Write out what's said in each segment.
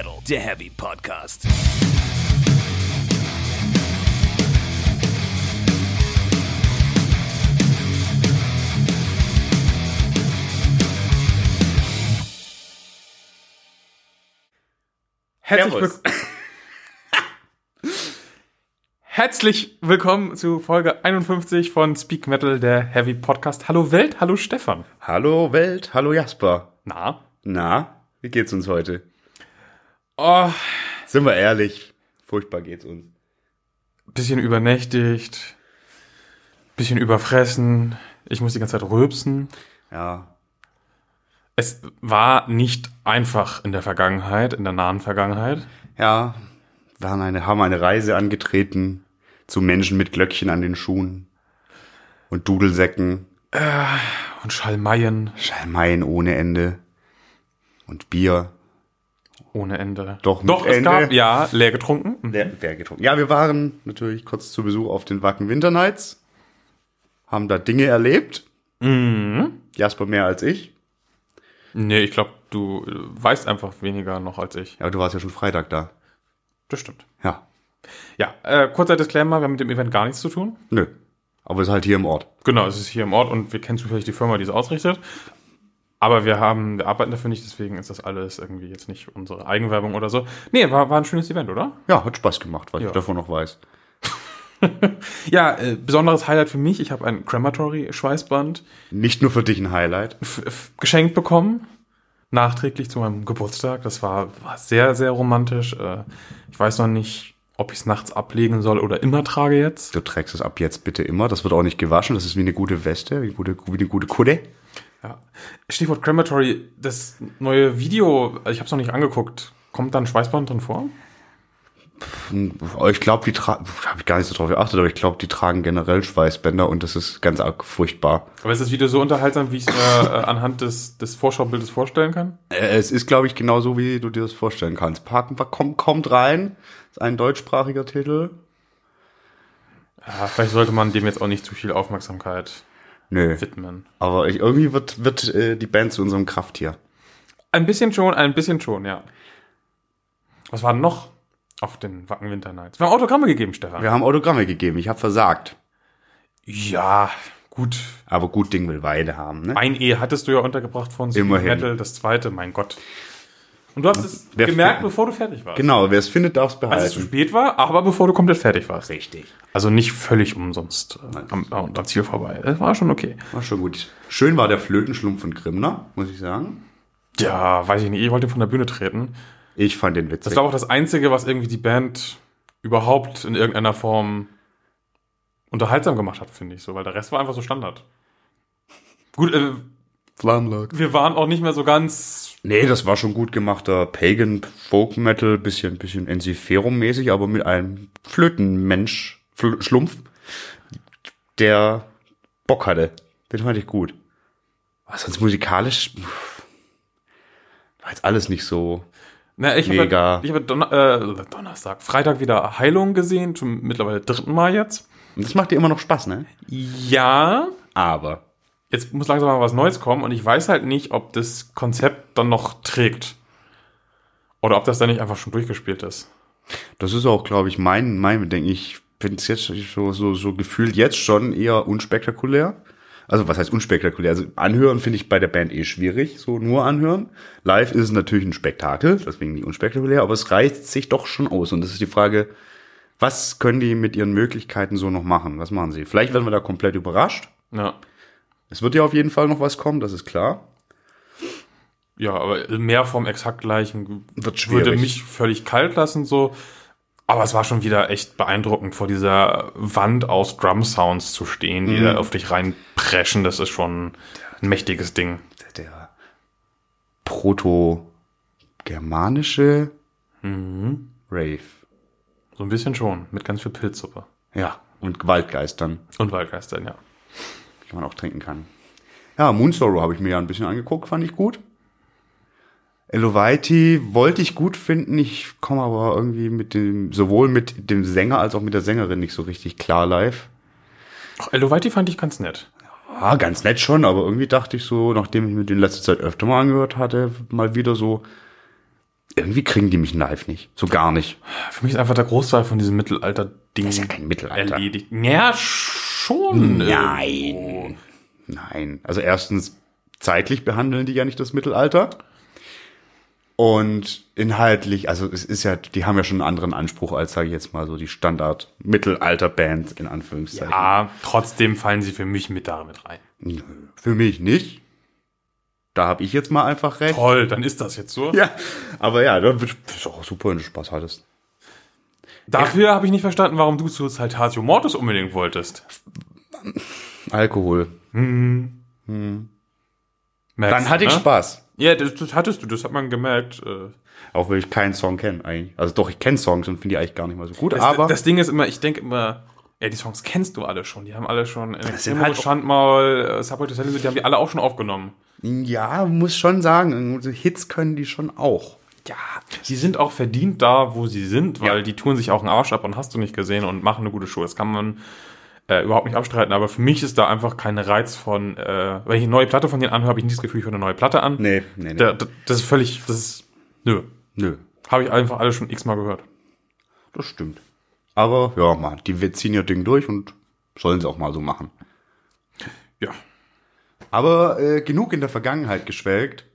Metal, der Heavy Podcast. Herzlich, will Herzlich willkommen zu Folge 51 von Speak Metal, der Heavy Podcast. Hallo Welt, hallo Stefan. Hallo Welt, hallo Jasper. Na? Na, wie geht's uns heute? Oh, Sind wir ehrlich, furchtbar geht's uns. bisschen übernächtigt, bisschen überfressen. Ich muss die ganze Zeit rülpsen. Ja, Es war nicht einfach in der Vergangenheit, in der nahen Vergangenheit. ja, wir haben eine, haben eine Reise angetreten zu Menschen mit Glöckchen an den Schuhen und Dudelsäcken, Und Schalmeien Schalmeien ohne Ende und Bier. Ohne Ende. Doch, Doch, es Ende. gab, ja, leer getrunken. Wer, wer getrunken? Ja, wir waren natürlich kurz zu Besuch auf den Wacken Winter Nights, haben da Dinge erlebt. Mhm. Jasper mehr als ich. Nee, ich glaube, du weißt einfach weniger noch als ich. Ja, aber du warst ja schon Freitag da. Das stimmt. Ja, Ja, äh, kurzer Disclaimer, wir haben mit dem Event gar nichts zu tun. nö. Aber es ist halt hier im Ort. Genau, es ist hier im Ort und wir kennen zufällig die Firma, die es ausrichtet. Aber wir haben, wir arbeiten dafür nicht, deswegen ist das alles irgendwie jetzt nicht unsere Eigenwerbung oder so. Nee, war, war ein schönes Event, oder? Ja, hat Spaß gemacht, was Ja. ich davon noch weiß. Ja, äh, besonderes Highlight für mich, ich habe ein Crematory-Schweißband Nicht nur für dich ein Highlight. geschenkt bekommen, nachträglich zu meinem Geburtstag. Das war, war sehr, sehr romantisch. Äh, ich weiß noch nicht, ob ich es nachts ablegen soll oder immer trage jetzt. Du trägst es ab jetzt bitte immer. Das wird auch nicht gewaschen. Das ist wie eine gute Weste, wie, eine gute, wie eine gute Kudde. Ja. Stichwort Crematory, das neue Video, ich habe es noch nicht angeguckt. Kommt da ein Schweißband drin vor? Ich glaube, die tragen, habe ich gar nicht so drauf geachtet, aber ich glaube, die tragen generell Schweißbänder und das ist ganz arg furchtbar. Aber ist das Video so unterhaltsam, wie ich es mir äh, anhand des, des Vorschaubildes vorstellen kann? Äh, Es ist, glaube ich, genau so, wie du dir das vorstellen kannst. Parken, kommt, kommt rein. Ist ein deutschsprachiger Titel. Ja, vielleicht sollte man dem jetzt auch nicht zu viel Aufmerksamkeit Nö. widmen. Aber ich, irgendwie wird, wird äh, die Band zu unserem Krafttier. Ein bisschen schon, ein bisschen schon, ja. Was war denn noch auf den Wacken Winter Nights? Wir haben Autogramme gegeben, Stefan. Wir haben Autogramme gegeben. Ich habe versagt. Ja, gut. Aber gut Ding will Weide haben, ne? Ein E hattest du ja untergebracht von Immerhin. Metal, das zweite, mein Gott. Und du hast es Wer- gemerkt, bevor du fertig warst. Genau, wer es findet, darf es Als es zu behalten. spät war, aber bevor du komplett fertig warst. Richtig. Also nicht völlig umsonst äh, am, am, Ziel vorbei. Das war schon okay. War schon gut. Schön war der Flötenschlumpf von Grimner, muss ich sagen. Ja, weiß ich nicht. Ich wollte von der Bühne treten. Ich fand den Das witzig. war auch das Einzige, was irgendwie die Band überhaupt in irgendeiner Form unterhaltsam gemacht hat, finde ich so, weil der Rest war einfach so Standard. Gut, äh, Flammenlock. wir waren auch nicht mehr so ganz. Nee, das war schon gut gemachter Pagan Folk Metal, bisschen, bisschen Ensiferum-mäßig, aber mit einem Flötenmensch, Fl Schlumpf, der Bock hatte. Den fand ich gut. Was sonst musikalisch, war jetzt alles nicht so. Na, ich Mega. habe ich hab Donner, äh, Donnerstag, Freitag wieder Heilung gesehen, zum mittlerweile dritten Mal jetzt. Und das macht dir immer noch Spaß, ne? Ja, Aber. Jetzt muss langsam mal was Neues kommen und ich weiß halt nicht, ob das Konzept dann noch trägt. Oder ob das dann nicht einfach schon durchgespielt ist. Das ist auch, glaube ich, mein, mein Bedenken. Ich finde es jetzt so, so, so gefühlt jetzt schon eher unspektakulär. Also, was heißt unspektakulär? Also, anhören finde ich bei der Band eh schwierig, so nur anhören. Live ist es natürlich ein Spektakel, deswegen nicht unspektakulär, aber es reißt sich doch schon aus. Und das ist die Frage, was können die mit ihren Möglichkeiten so noch machen? Was machen sie? Vielleicht werden wir da komplett überrascht. Ja. Es wird ja auf jeden Fall noch was kommen, das ist klar. Ja, aber mehr vom exakt gleichen würde mich völlig kalt lassen, so. Aber es war schon wieder echt beeindruckend, vor dieser Wand aus Drum-Sounds zu stehen, die da auf dich reinpreschen. Das ist schon ein mächtiges Ding. Der proto-germanische Rave. So ein bisschen schon, mit ganz viel Pilzsuppe. Ja, und Waldgeistern. Und Waldgeistern, ja. Die man auch trinken kann. Ja, Moon Sorrow habe ich mir ja ein bisschen angeguckt, fand ich gut. Elovaiti wollte ich gut finden, ich komme aber irgendwie mit dem, sowohl mit dem Sänger als auch mit der Sängerin nicht so richtig klar live. Ach, Elovaiti fand ich ganz nett. Ja, ganz nett schon, aber irgendwie dachte ich so, nachdem ich mir den letzte Zeit öfter mal angehört hatte, mal wieder so, irgendwie kriegen die mich live nicht. So gar nicht. Für mich ist einfach der Großteil von diesem Mittelalter-Ding Das ist ja kein Mittelalter. erledigt. Ja, schon. Nein. Nein. Also erstens, zeitlich behandeln die ja nicht das Mittelalter. Und inhaltlich, also es ist ja, die haben ja schon einen anderen Anspruch als, sage ich jetzt mal, so die Standard-Mittelalter-Band in Anführungszeichen. Ja, trotzdem fallen sie für mich mit damit rein. Nö, Für mich nicht. Da habe ich jetzt mal einfach recht. Toll, dann ist das jetzt so. Ja, aber ja, das ist auch super, wenn du Spaß hattest. Dafür habe ich nicht verstanden, warum du zu Saltatio Mortis unbedingt wolltest. Alkohol. Merkst Dann hatte ich ne? Spaß. Ja, das, das hattest du, das hat man gemerkt. äh. Auch wenn ich keinen Song kenne eigentlich. Also doch, ich kenne Songs und finde die eigentlich gar nicht mal so gut. Das, aber das Ding ist immer, ich denke immer, ja, die Songs kennst du alle schon. Die haben alle schon in sind halt Schandmaul, äh, Subway to Sally, die haben die alle auch schon aufgenommen. ja, muss schon sagen, so Hits können die schon auch. Ja, die sind auch verdient da, wo sie sind, weil Ja. die tun sich auch einen Arsch ab und hast du nicht gesehen und machen eine gute Show. Das kann man äh, überhaupt nicht abstreiten, aber für mich ist da einfach kein Reiz von, äh, wenn ich eine neue Platte von denen anhöre, habe ich nicht das Gefühl, ich höre eine neue Platte an. Nee, nee, nee. Da, da, das ist völlig, das ist, nö. Nö, Habe ich einfach alles schon x-mal gehört. das stimmt. Aber ja, man, die ziehen ihr Ding durch und sollen sie auch mal so machen. Ja. Aber äh, genug in der Vergangenheit geschwelgt.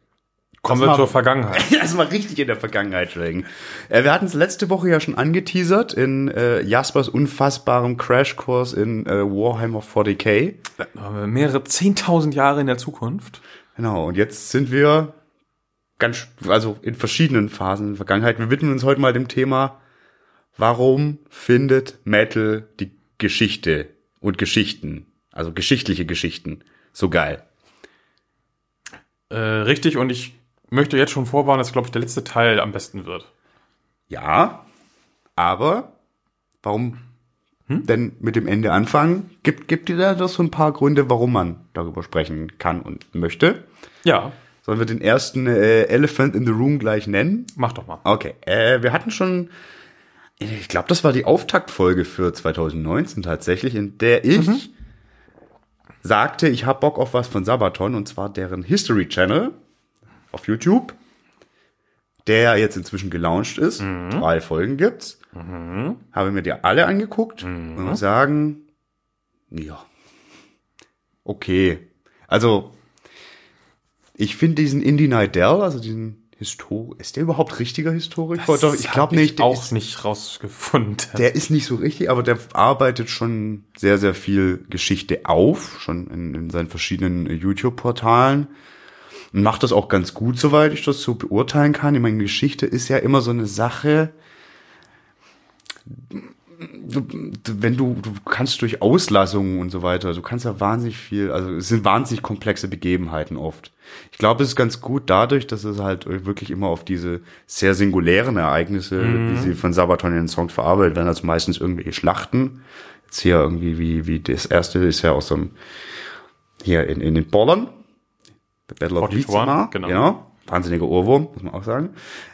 Kommen wir zur Vergangenheit. Erstmal richtig in der Vergangenheit schwelgen. Äh, wir hatten es letzte Woche ja schon angeteasert in äh, Jaspers unfassbarem Crashkurs in äh, Warhammer 40k. Da haben wir mehrere 10.000 Jahre in der Zukunft. Genau, und jetzt sind wir ganz, also in verschiedenen Phasen der Vergangenheit. Wir widmen uns heute mal dem Thema, warum findet Metal die Geschichte und Geschichten, also geschichtliche Geschichten, so geil? Äh, richtig, und ich möchte jetzt schon vorwarnen, dass, glaube ich, der letzte Teil am besten wird. Ja, aber warum denn mit dem Ende anfangen? Gibt, gibt dir da doch so ein paar Gründe, warum man darüber sprechen kann und möchte? Ja, Sollen wir den ersten äh, Elephant in the Room gleich nennen? mach doch mal. Okay, äh, wir hatten schon, ich glaube, das war die Auftaktfolge für 2019 tatsächlich, in der ich sagte, ich hab Bock auf was von Sabaton und zwar deren History Channel auf YouTube, der jetzt inzwischen gelauncht ist. Drei Folgen gibt's. Habe mir die alle angeguckt und muss sagen, ja, okay. Also ich finde diesen Indie Nidell, also diesen Histor ist der überhaupt richtiger Historiker? Doch, ich glaube nicht. Auch ist, nicht rausgefunden. der ist nicht so richtig, aber der arbeitet schon sehr, sehr viel Geschichte auf, schon in, in seinen verschiedenen YouTube-Portalen. Und macht das auch ganz gut, soweit ich das so beurteilen kann. Ich meine, Geschichte ist ja immer so eine Sache. Du, wenn du, du kannst durch Auslassungen und so weiter, du kannst ja wahnsinnig viel, also es sind wahnsinnig komplexe Begebenheiten oft. Ich glaube, es ist ganz gut dadurch, dass es halt wirklich immer auf diese sehr singulären Ereignisse, wie sie von Sabaton in den Songs verarbeitet werden, also meistens irgendwelche Schlachten. Jetzt hier irgendwie, wie, wie das erste ist ja aus dem, hier in, in den Pollern. The Battle of 41, Vizima, genau. genau. Wahnsinniger Ohrwurm, muss man auch sagen.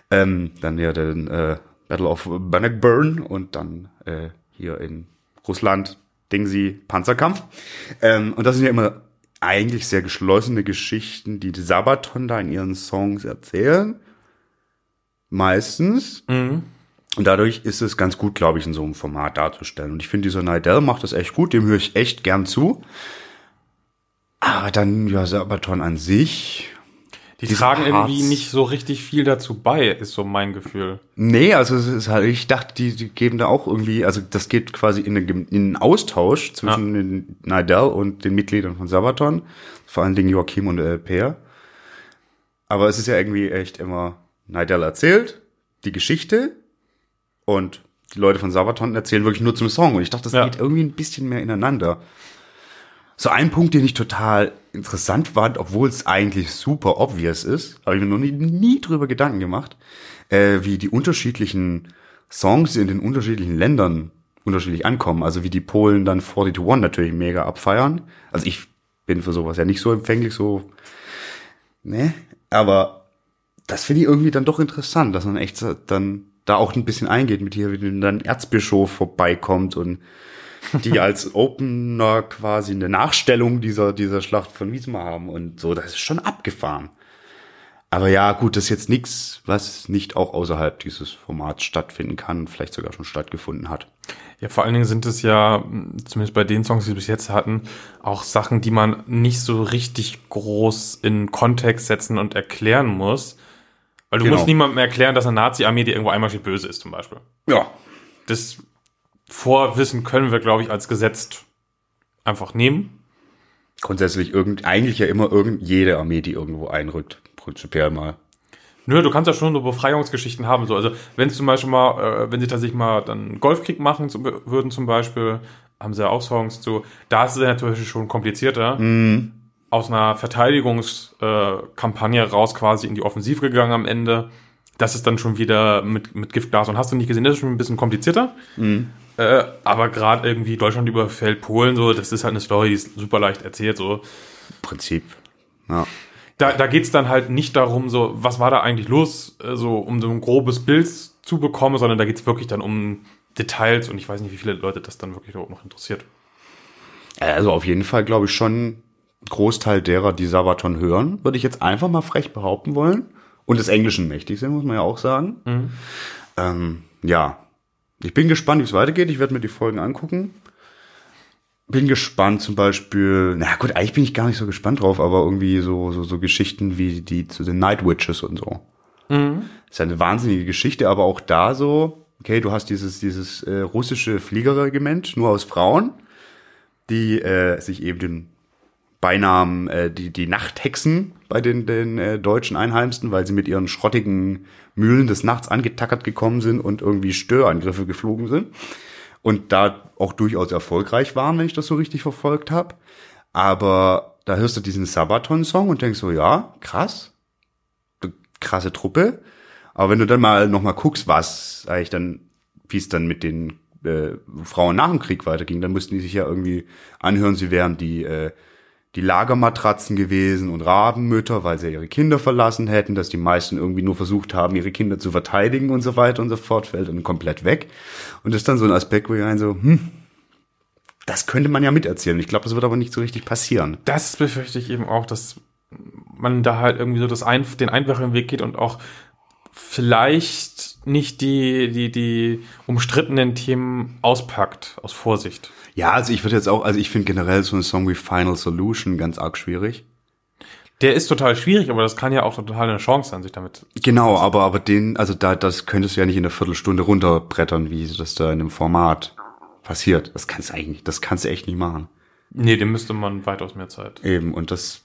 Ähm, dann ja den äh, Battle of Bannockburn und dann äh, hier in Russland Dingsi Panzerkampf. Ähm, und das sind ja immer eigentlich sehr geschlossene Geschichten, die die Sabaton da in ihren Songs erzählen. Meistens. Und dadurch ist es ganz gut, glaube ich, in so einem Format darzustellen. Und ich finde, dieser Nidell macht das echt gut, dem höre ich echt gern zu. Aber dann, ja, Sabaton an sich, Die tragen irgendwie Parts- nicht so richtig viel dazu bei, ist so mein Gefühl. Nee, also es ist halt, ich dachte, die, die geben da auch irgendwie, also das geht quasi in, eine, in einen Austausch zwischen den Nidell und den Mitgliedern von Sabaton, vor allen Dingen Joachim und äh, Peer. Aber es ist ja irgendwie echt immer, Nidell erzählt die Geschichte und die Leute von Sabaton erzählen wirklich nur zum Song. Und ich dachte, das Ja. geht irgendwie ein bisschen mehr ineinander. So ein Punkt, den ich total interessant fand, obwohl es eigentlich super obvious ist, habe ich mir noch nie, nie drüber Gedanken gemacht, äh, wie die unterschiedlichen Songs in den unterschiedlichen Ländern unterschiedlich ankommen. Also wie die Polen dann 40 to One natürlich mega abfeiern. Also ich bin für sowas ja nicht so empfänglich, so, ne? Aber das finde ich irgendwie dann doch interessant, dass man echt dann da auch ein bisschen eingeht mit hier, wie dann Erzbischof vorbeikommt und die als Opener quasi eine Nachstellung dieser, dieser Schlacht von Wismar haben und so. Das ist schon abgefahren. Aber ja, gut, das ist jetzt nichts, was nicht auch außerhalb dieses Formats stattfinden kann, vielleicht sogar schon stattgefunden hat. Ja, vor allen Dingen sind es ja, zumindest bei den Songs, die wir bis jetzt hatten, auch Sachen, die man nicht so richtig groß in Kontext setzen und erklären muss. Weil du Genau. musst niemandem erklären, dass eine Nazi-Armee, die irgendwo einmal steht, böse ist, zum Beispiel. Ja. Das Vorwissen können wir, glaube ich, als gesetzt einfach nehmen. Grundsätzlich irgend, eigentlich ja immer irgend, jede Armee, die irgendwo einrückt, prinzipiell mal. Nö, du kannst ja schon so Befreiungsgeschichten haben. So. Also wenn sie zum Beispiel mal, äh, wenn sie tatsächlich mal dann einen Golfkrieg machen zum, würden zum Beispiel, haben sie ja auch Songs zu. Da ist es natürlich schon komplizierter. Aus einer Verteidigungskampagne äh, raus quasi in die Offensive gegangen am Ende. Das ist dann schon wieder mit, mit Giftgas. Und hast du nicht gesehen, das ist schon ein bisschen komplizierter. Äh, aber gerade irgendwie Deutschland überfällt Polen, so, das ist halt eine Story, die ist super leicht erzählt. So. Prinzip. Ja. da, da geht's dann halt nicht darum, so, was war da eigentlich los, äh, so, um so ein grobes Bild zu bekommen, sondern da geht's wirklich dann um Details und ich weiß nicht, wie viele Leute das dann wirklich überhaupt noch interessiert. Also auf jeden Fall glaube ich schon Großteil derer, die Sabaton hören, würde ich jetzt einfach mal frech behaupten wollen. Und des Englischen mächtig sind, muss man ja auch sagen. Ähm, ja, ich bin gespannt, wie es weitergeht. Ich werde mir die Folgen angucken. Bin gespannt zum Beispiel, na gut, eigentlich bin ich gar nicht so gespannt drauf, aber irgendwie so, so, so Geschichten wie die zu den Night Witches und so. Das ist ja eine wahnsinnige Geschichte, aber auch da so, okay, du hast dieses, dieses äh, russische Fliegerregiment, nur aus Frauen, die äh, sich eben den Beinamen äh, die, die Nachthexen bei den, den äh, deutschen einheimsten, weil sie mit ihren schrottigen Mühlen des Nachts angetackert gekommen sind und irgendwie Störangriffe geflogen sind. Und da auch durchaus erfolgreich waren, wenn ich das so richtig verfolgt habe. Aber da hörst du diesen Sabaton-Song und denkst so, ja, krass, krasse Truppe. Aber wenn du dann mal noch mal guckst, was eigentlich dann, wie es dann mit den äh, Frauen nach dem Krieg weiterging, dann mussten die sich ja irgendwie anhören, sie wären die äh, die Lagermatratzen gewesen und Rabenmütter, weil sie ihre Kinder verlassen hätten, dass die meisten irgendwie nur versucht haben, ihre Kinder zu verteidigen und so weiter und so fort, fällt dann komplett weg. Und das ist dann so ein Aspekt, wo ich ein so, hm, das könnte man ja miterzählen. Ich glaube, das wird aber nicht so richtig passieren. Das befürchte ich eben auch, dass man da halt irgendwie so das ein, den einfachen Weg geht und auch vielleicht nicht die, die, die umstrittenen Themen auspackt, aus Vorsicht. Ja, also ich würde jetzt auch, also ich finde generell so einen Song wie Final Solution ganz arg schwierig. Der ist total schwierig, aber das kann ja auch total eine Chance sein, sich damit. Genau, aber, aber den, also da, das könntest du ja nicht in einer Viertelstunde runterbrettern, wie das da in dem Format passiert. Das kannst du eigentlich, das kannst du echt nicht machen. Nee, dem müsste man weitaus mehr Zeit. Eben, und das,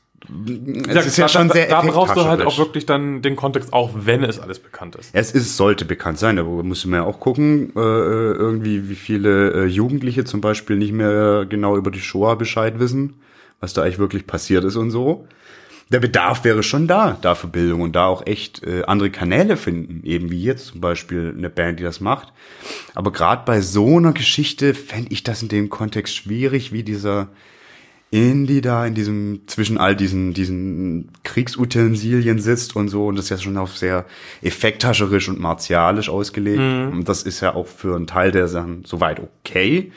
Es ist ja schon sehr da, da brauchst du halt auch wirklich dann den Kontext, auch wenn es alles bekannt ist. Es ist, sollte bekannt sein, aber müssen wir ja auch gucken, äh, irgendwie, wie viele äh, Jugendliche zum Beispiel nicht mehr genau über die Shoah Bescheid wissen, was da eigentlich wirklich passiert ist und so. Der Bedarf wäre schon da, da für Bildung und da auch echt äh, andere Kanäle finden, eben wie jetzt zum Beispiel eine Band, die das macht. Aber gerade bei so einer Geschichte fände ich das in dem Kontext schwierig, wie dieser Indie da in diesem, zwischen all diesen, diesen Kriegsutensilien sitzt und so, und das ist ja schon auf sehr effekthascherisch und martialisch ausgelegt. Und das ist ja auch für einen Teil der Sachen soweit okay.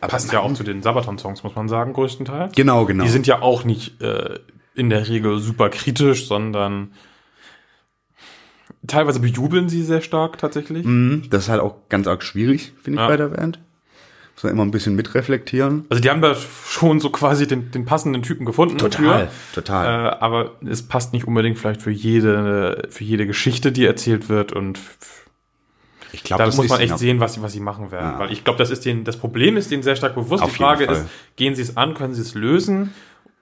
Aber Passt ja auch zu den Sabaton-Songs, muss man sagen, größtenteils. Genau, genau. Die sind ja auch nicht äh, in der Regel super kritisch, sondern teilweise bejubeln sie sehr stark tatsächlich. Mhm, das ist halt auch ganz arg schwierig, finde ich, Ja. bei der Band. Muss man immer ein bisschen mitreflektieren. Also die haben da schon so quasi den, den passenden Typen gefunden. Total, Für, total. äh, aber es passt nicht unbedingt vielleicht für jede, für jede Geschichte, die erzählt wird und Ich glaube, da muss man echt sehen, was sie, was sie machen werden. Ja. Weil ich glaube, das ist denen, das Problem ist denen sehr stark bewusst. Auf die Frage ist, gehen sie es an, können sie es lösen?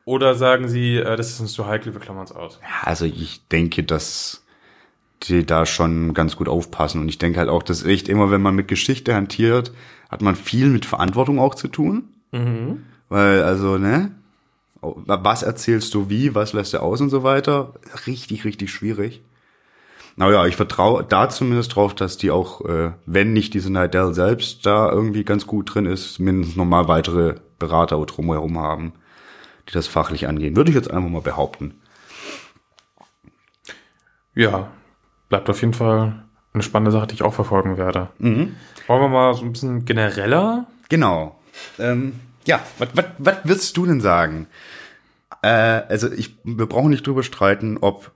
Oder sagen sie, äh, das ist uns zu heikel, wir klammern es aus. Also ich denke, dass die da schon ganz gut aufpassen. Und ich denke halt auch, dass echt immer, wenn man mit Geschichte hantiert, hat man viel mit Verantwortung auch zu tun. Weil, also, ne? Was erzählst du wie, was lässt du aus und so weiter? Richtig, richtig schwierig. Aber ja, ich vertraue da zumindest drauf, dass die auch, äh, wenn nicht diese Nidell selbst da irgendwie ganz gut drin ist, mindestens nochmal weitere Berater drumherum haben, die das fachlich angehen. Würde ich jetzt einfach mal behaupten. Ja, bleibt auf jeden Fall eine spannende Sache, die ich auch verfolgen werde. Mhm. Wollen wir mal so ein bisschen genereller? Genau. Ähm, ja, was würdest du denn sagen? Äh, also ich, wir brauchen nicht drüber streiten, ob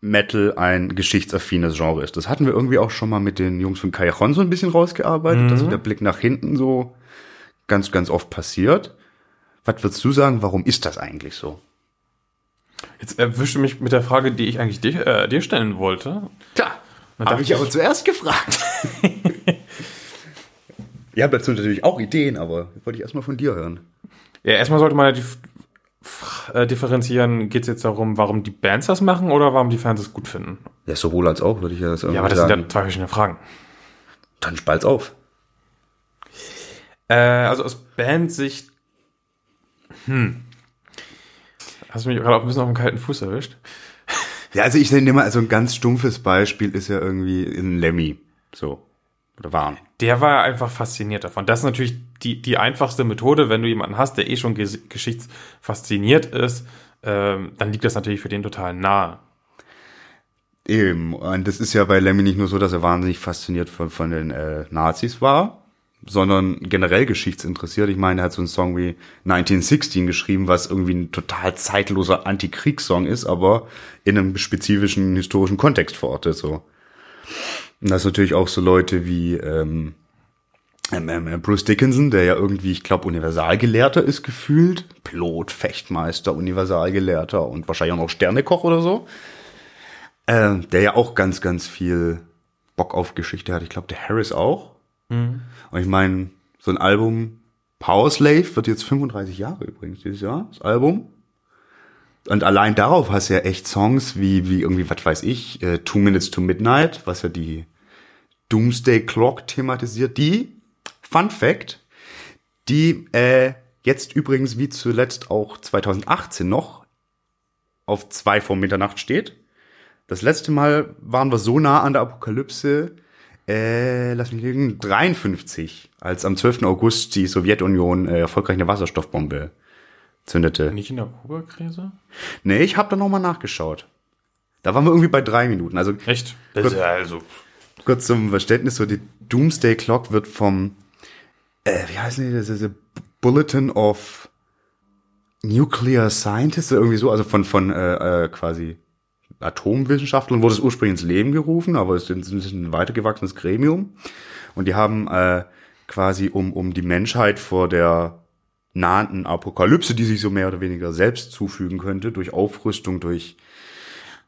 Metal ein geschichtsaffines Genre ist. Das hatten wir irgendwie auch schon mal mit den Jungs von Callejon so ein bisschen rausgearbeitet, mhm. dass der Blick nach hinten so ganz, ganz oft passiert. Was würdest du sagen, warum ist das eigentlich so? Jetzt erwischte mich mit der Frage, die ich eigentlich dir, äh, dir stellen wollte. Tja, habe ich aber zuerst gefragt. Ihr habt dazu natürlich auch Ideen, aber wollte ich erstmal von dir hören. Ja, erstmal sollte man ja äh, differenzieren, geht es jetzt darum, warum die Bands das machen oder warum die Fans es gut finden? Ja, sowohl als auch, würde ich ja sagen. Ja, aber das sagen. sind ja zwei verschiedene Fragen. Dann spalt's auf. Äh, also aus Bandsicht, hm. Hast du mich gerade auch ein bisschen auf dem kalten Fuß erwischt? Ja, also ich nehme mal, also ein ganz stumpfes Beispiel ist ja irgendwie ein Lemmy. So. Oder waren. Der war einfach fasziniert davon. Das ist natürlich die, die einfachste Methode, wenn du jemanden hast, der eh schon geschichtsfasziniert ist, ähm, dann liegt das natürlich für den total nahe. Eben, und das ist ja bei Lemmy nicht nur so, dass er wahnsinnig fasziniert von, von den äh, Nazis war, sondern generell geschichtsinteressiert. Ich meine, er hat so einen Song wie 1916 geschrieben, was irgendwie ein total zeitloser Antikriegssong ist, aber in einem spezifischen historischen Kontext verortet so. Und das natürlich auch so Leute wie ähm, ähm, ähm, Bruce Dickinson, der ja irgendwie, ich glaube, Universalgelehrter ist gefühlt. Pilot, Fechtmeister, Universalgelehrter und wahrscheinlich auch noch Sternekoch oder so. Äh, der ja auch ganz, ganz viel Bock auf Geschichte hat. Ich glaube, der Harris auch. Mhm. Und ich meine, so ein Album Power Slave wird jetzt 35 Jahre übrigens dieses Jahr, das Album. Und allein darauf hast du ja echt Songs wie, wie irgendwie, was weiß ich, äh, Two Minutes to Midnight, was ja die Doomsday Clock thematisiert. Die, Fun Fact, die äh, jetzt übrigens wie zuletzt auch 2018 noch auf zwei vor Mitternacht steht. Das letzte Mal waren wir so nah an der Apokalypse, äh, lass mich liegen, 53, als am 12. August die Sowjetunion äh, erfolgreich eine Wasserstoffbombe zündete. Nicht in der Kuba-Krise? Nee, ich habe da nochmal nachgeschaut. Da waren wir irgendwie bei drei Minuten. Also Echt? Das kurz, ist ja also. Kurz zum Verständnis, so die Doomsday Clock wird vom, äh, wie heißt die, das ist der Bulletin of Nuclear Scientists, irgendwie so, also von, von äh, äh, quasi Atomwissenschaftlern wurde es ursprünglich ins Leben gerufen, aber es ist ein weitergewachsenes Gremium. Und die haben äh, quasi, um, um die Menschheit vor der nahenden Apokalypse, die sich so mehr oder weniger selbst zufügen könnte, durch Aufrüstung, durch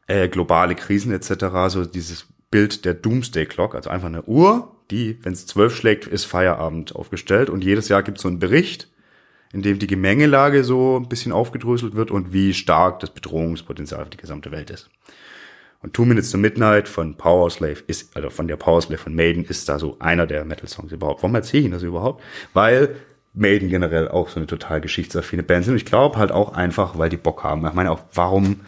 äh, globale Krisen etc., so dieses Bild der Doomsday Clock, also einfach eine Uhr, die, wenn es zwölf schlägt, ist Feierabend aufgestellt. Und jedes Jahr gibt es so einen Bericht, in dem die Gemengelage so ein bisschen aufgedröselt wird und wie stark das Bedrohungspotenzial für die gesamte Welt ist. Und Two Minutes to Midnight von Power Slave ist, also von der Power Slave von Maiden ist da so einer der Metal-Songs überhaupt. Warum erzähle ich Ihnen das überhaupt? Weil Maiden generell auch so eine total geschichtsaffine Band sind. Und ich glaube halt auch einfach, weil die Bock haben. Ich meine auch, warum,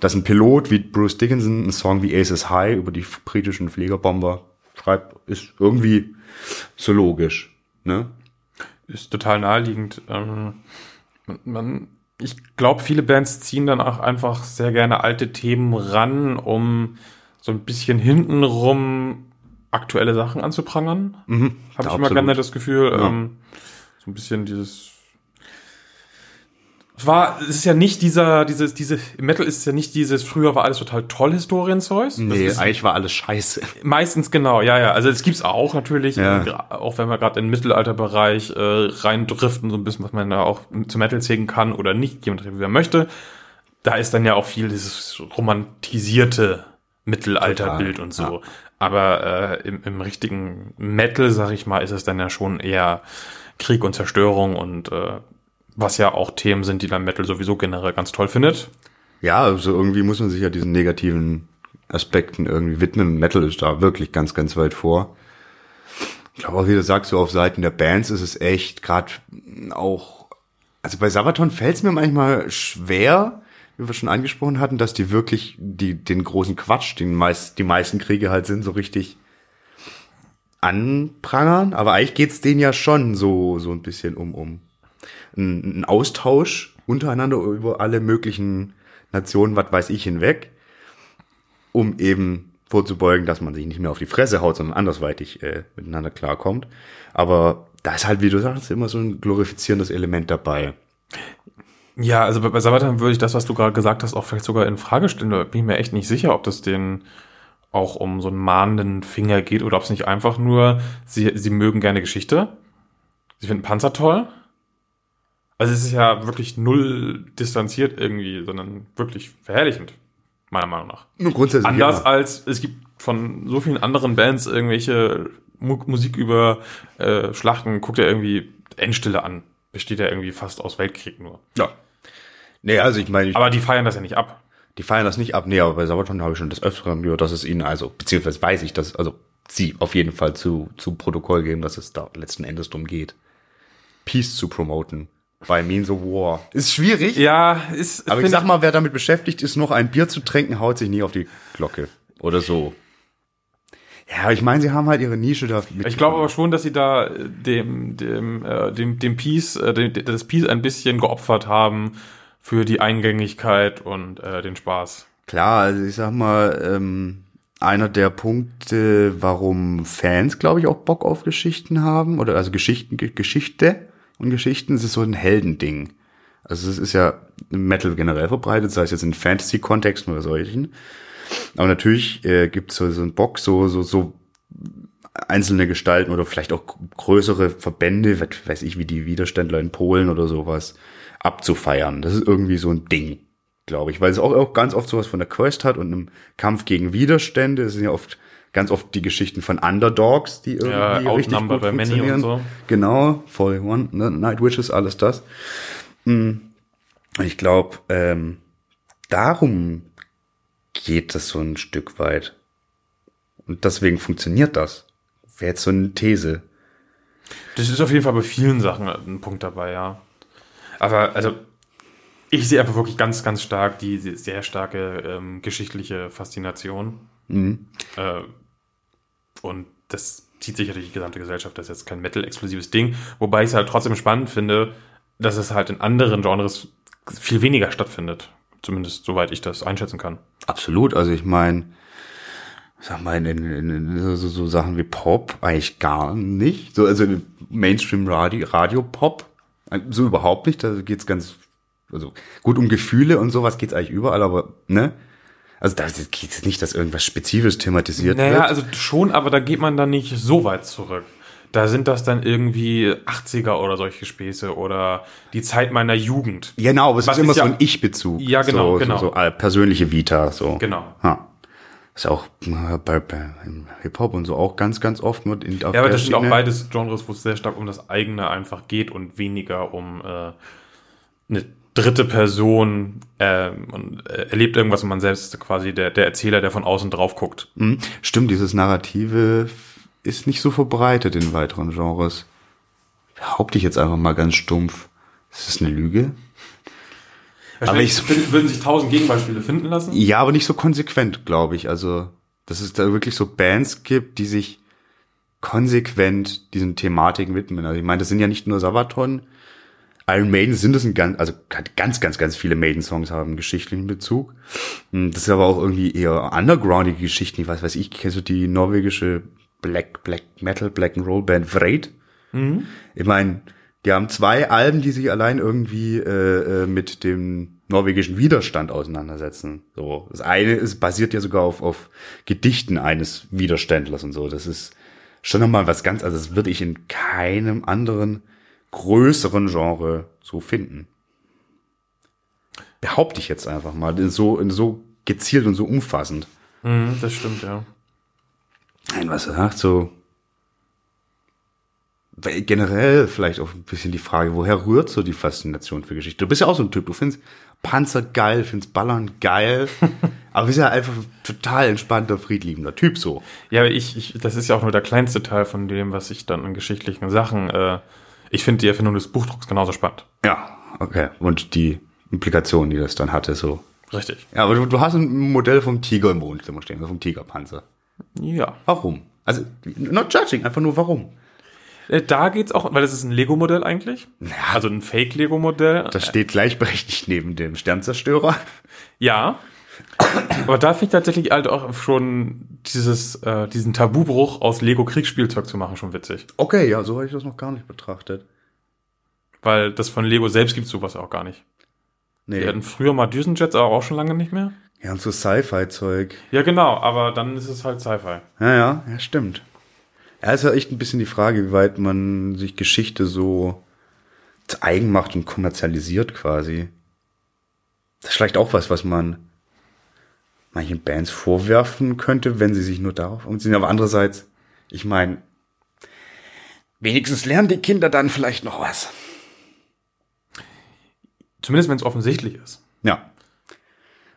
dass ein Pilot wie Bruce Dickinson einen Song wie Aces High über die britischen Fliegerbomber schreibt, ist irgendwie so logisch. Ne? Ist total naheliegend. Ähm, man, ich glaube, viele Bands ziehen dann auch einfach sehr gerne alte Themen ran, um so ein bisschen hintenrum aktuelle Sachen anzuprangern. Mhm, Habe ich immer gerne das Gefühl. Ja. Ähm, so ein bisschen dieses. War, es ist ja nicht dieser, dieses, diese, im Metal ist es ja nicht dieses, früher war alles total toll Historienzeug. Nee, ist, eigentlich war alles scheiße. Meistens genau, ja, ja. Also es gibt's auch natürlich, ja. äh, auch wenn wir gerade in den Mittelalterbereich äh, reindriften, so ein bisschen, was man da auch zu Metal zählen kann oder nicht, jemand, wie er möchte. Da ist dann ja auch viel dieses romantisierte Mittelalterbild und so. Ja. Aber äh, im, im richtigen Metal, sag ich mal, ist es dann ja schon eher Krieg und Zerstörung und äh, was ja auch Themen sind, die dann Metal sowieso generell ganz toll findet. Ja, also irgendwie muss man sich ja diesen negativen Aspekten irgendwie widmen. Metal ist da wirklich ganz, ganz weit vor. Ich glaube auch, wie du sagst, so auf Seiten der Bands ist es echt gerade auch, also bei Sabaton fällt es mir manchmal schwer, wie wir schon angesprochen hatten, dass die wirklich die, den großen Quatsch, den meist, die meisten Kriege halt sind, so richtig anprangern, aber eigentlich geht's denen ja schon so, so ein bisschen um, um einen Austausch untereinander über alle möglichen Nationen, was weiß ich, hinweg, um eben vorzubeugen, dass man sich nicht mehr auf die Fresse haut, sondern andersweitig äh, miteinander klarkommt. Aber da ist halt, wie du sagst, immer so ein glorifizierendes Element dabei. Ja, also bei, bei Sabaton würde ich das, was du gerade gesagt hast, auch vielleicht sogar in Frage stellen. Da bin ich mir echt nicht sicher, ob das den auch um so einen mahnenden Finger geht oder ob es nicht einfach nur, sie, sie mögen gerne Geschichte. Sie finden Panzer toll. Also es ist ja wirklich null distanziert irgendwie, sondern wirklich verherrlichend, meiner Meinung nach. Nur grundsätzlich. Anders immer. als es gibt von so vielen anderen Bands irgendwelche Mu Musik über äh, Schlachten, guckt er irgendwie Endstille an. Besteht ja irgendwie fast aus Weltkrieg nur. Ja. Nee, also ich meine, Aber die feiern das ja nicht ab. die feiern das nicht ab. Nee, aber bei Sabaton habe ich schon das Öfteren gehört, dass es ihnen, also, beziehungsweise weiß ich, dass, also, sie auf jeden Fall zu, zu Protokoll geben, dass es da letzten Endes drum geht. Peace zu promoten. Bei Means of War. Ist schwierig. Ja, ist. aber ich sag mal, wer damit beschäftigt ist, noch ein Bier zu tränken, haut sich nie auf die Glocke. Oder so. Ja, ich meine, sie haben halt ihre Nische da. Ich glaube aber schon, dass sie da äh, dem, dem, äh, dem, dem Peace, äh, dem, das Peace ein bisschen geopfert haben für die Eingängigkeit und äh, den Spaß. Klar, also ich sag mal, ähm, einer der Punkte, warum Fans, glaube ich, auch Bock auf Geschichten haben, oder also Geschichten, Ge- Geschichte und Geschichten, es ist so ein Heldending. Also es ist ja Metal generell verbreitet, sei es jetzt in Fantasy-Kontexten oder solchen. Aber natürlich äh, gibt es so, so einen Bock, so, so, so einzelne Gestalten oder vielleicht auch größere Verbände, weiß ich, wie die Widerständler in Polen oder sowas, abzufeiern. Das ist irgendwie so ein Ding, glaube ich, weil es auch, auch ganz oft sowas von der Quest hat und einem Kampf gegen Widerstände. Es sind ja oft ganz oft die Geschichten von Underdogs, die irgendwie Ja, richtig gut by many und funktionieren. so. Genau, Volley One, ne, Night Witches, alles das. Und Ich glaube, ähm, darum geht das so ein Stück weit. Und deswegen funktioniert das. Wäre jetzt so eine These. Das ist auf jeden Fall bei vielen Sachen ein Punkt dabei, ja. Aber also ich sehe einfach wirklich ganz, ganz stark die sehr starke ähm, geschichtliche Faszination. Äh, und das zieht sich durch die gesamte Gesellschaft. Das ist jetzt kein Metal-exklusives Ding. Wobei ich es halt trotzdem spannend finde, dass es halt in anderen Genres viel weniger stattfindet. Zumindest soweit ich das einschätzen kann. Absolut. Also ich meine, sag mal, in, in, in so, so, Sachen wie Pop eigentlich gar nicht. So, also Mainstream Radio, Radio Pop, so überhaupt nicht. Da geht's ganz, also gut um Gefühle und sowas geht's eigentlich überall, aber ne? Also da geht es nicht, dass irgendwas spezifisch thematisiert Naja, wird. also schon, aber da geht man dann nicht so weit zurück. Da sind das dann irgendwie 80er oder solche Späße oder die Zeit meiner Jugend. genau, aber es Was ist immer ist ja- so ein Ich-Bezug. Ja, genau, so, genau. So, so äh, persönliche Vita, so. Genau. Ja. Ist auch äh, bei, bei im Hip-Hop und so auch ganz, ganz oft nur in auf Ja, aber das sind auch Schiene. beides Genres, wo es sehr stark um das eigene einfach geht und weniger um äh, eine dritte Person ähm, und äh, erlebt irgendwas und man selbst ist quasi der, der Erzähler, der von außen drauf guckt. Mhm. Stimmt, dieses Narrative ist nicht so verbreitet in weiteren Genres. Behaupte ich jetzt einfach mal ganz stumpf. Ist das eine Lüge? Aber ich- würden sich tausend Gegenbeispiele finden lassen. Ja, aber nicht so konsequent, glaube ich. Also, dass es da wirklich so Bands gibt, die sich konsequent diesen Thematiken widmen. Also ich meine, das sind ja nicht nur Sabaton. Iron Maiden sind es ein ganz, also ganz, ganz, ganz viele Maiden-Songs haben einen geschichtlichen Bezug. Hm, Das ist aber auch irgendwie eher undergroundige Geschichten. Ich weiß, weiß ich, kennst du die norwegische Black, Black Metal, Black and Roll Band Vreit? Ich meine, die haben zwei Alben, die sich allein irgendwie äh, äh, mit dem norwegischen Widerstand auseinandersetzen. So, das eine ist basiert ja sogar auf, auf Gedichten eines Widerständlers und so. Das ist schon nochmal was ganz, also das würde ich in keinem anderen größeren Genre so finden. Behaupte ich jetzt einfach mal, in so, in so gezielt und so umfassend. Mhm, das stimmt, ja. Nein, was er sagt, so generell vielleicht auch ein bisschen die Frage, woher rührt so die Faszination für Geschichte? Du bist ja auch so ein Typ, du findest Panzer geil, findest Ballern geil, aber bist ja einfach ein total entspannter, friedliebender Typ so. Ja, aber ich, ich, das ist ja auch nur der kleinste Teil von dem, was ich dann in geschichtlichen Sachen, äh, ich finde die Erfindung des Buchdrucks genauso spannend. Ja, okay. Und die Implikationen, die das dann hatte, so. Richtig. Ja, aber du, du hast ein Modell vom Tiger im Wohnzimmer stehen, also vom Tigerpanzer. Ja. Warum? Also, not judging, einfach nur warum. Äh, Da geht's auch, weil das ist ein Lego-Modell eigentlich. Also ein Fake-Lego-Modell. Das steht gleichberechtigt neben dem Sternzerstörer. Ja. Aber da finde ich tatsächlich halt auch schon dieses, äh, diesen Tabubruch aus Lego-Kriegsspielzeug zu machen schon witzig. Okay, ja, so habe ich das noch gar nicht betrachtet. Weil das von Lego selbst gibt sowas auch gar nicht. Die Nee. hatten früher mal Düsenjets, aber auch schon lange nicht mehr. Ja, und so Sci-Fi-Zeug. Ja, genau, aber dann ist es halt Sci-Fi. Ja, ja, ja, stimmt. Ja, ist ja echt ein bisschen die Frage, wie weit man sich Geschichte so zu eigen macht und kommerzialisiert quasi. Das ist vielleicht auch was, was man manchen Bands vorwerfen könnte, wenn sie sich nur darauf umziehen. Aber andererseits, ich meine, wenigstens lernen die Kinder dann vielleicht noch was. Zumindest wenn es offensichtlich ist. Ja.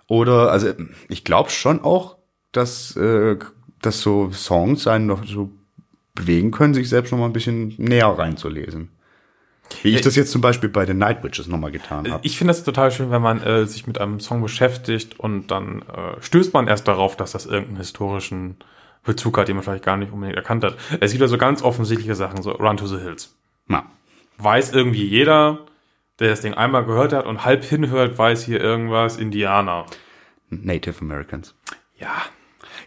Oder, also ich glaube schon auch, dass, äh, dass so Songs einen noch so bewegen können, sich selbst noch mal ein bisschen näher reinzulesen. Wie ich das jetzt zum Beispiel bei den Night Witches noch mal getan habe. Ich finde das total schön, wenn man äh, sich mit einem Song beschäftigt und dann äh, stößt man erst darauf, dass das irgendeinen historischen Bezug hat, den man vielleicht gar nicht unbedingt erkannt hat. Es gibt ja so ganz offensichtliche Sachen, so Run to the Hills. Na, Weiß irgendwie jeder, der das Ding einmal gehört hat und halb hinhört, weiß hier irgendwas, Indianer. Native Americans. Ja,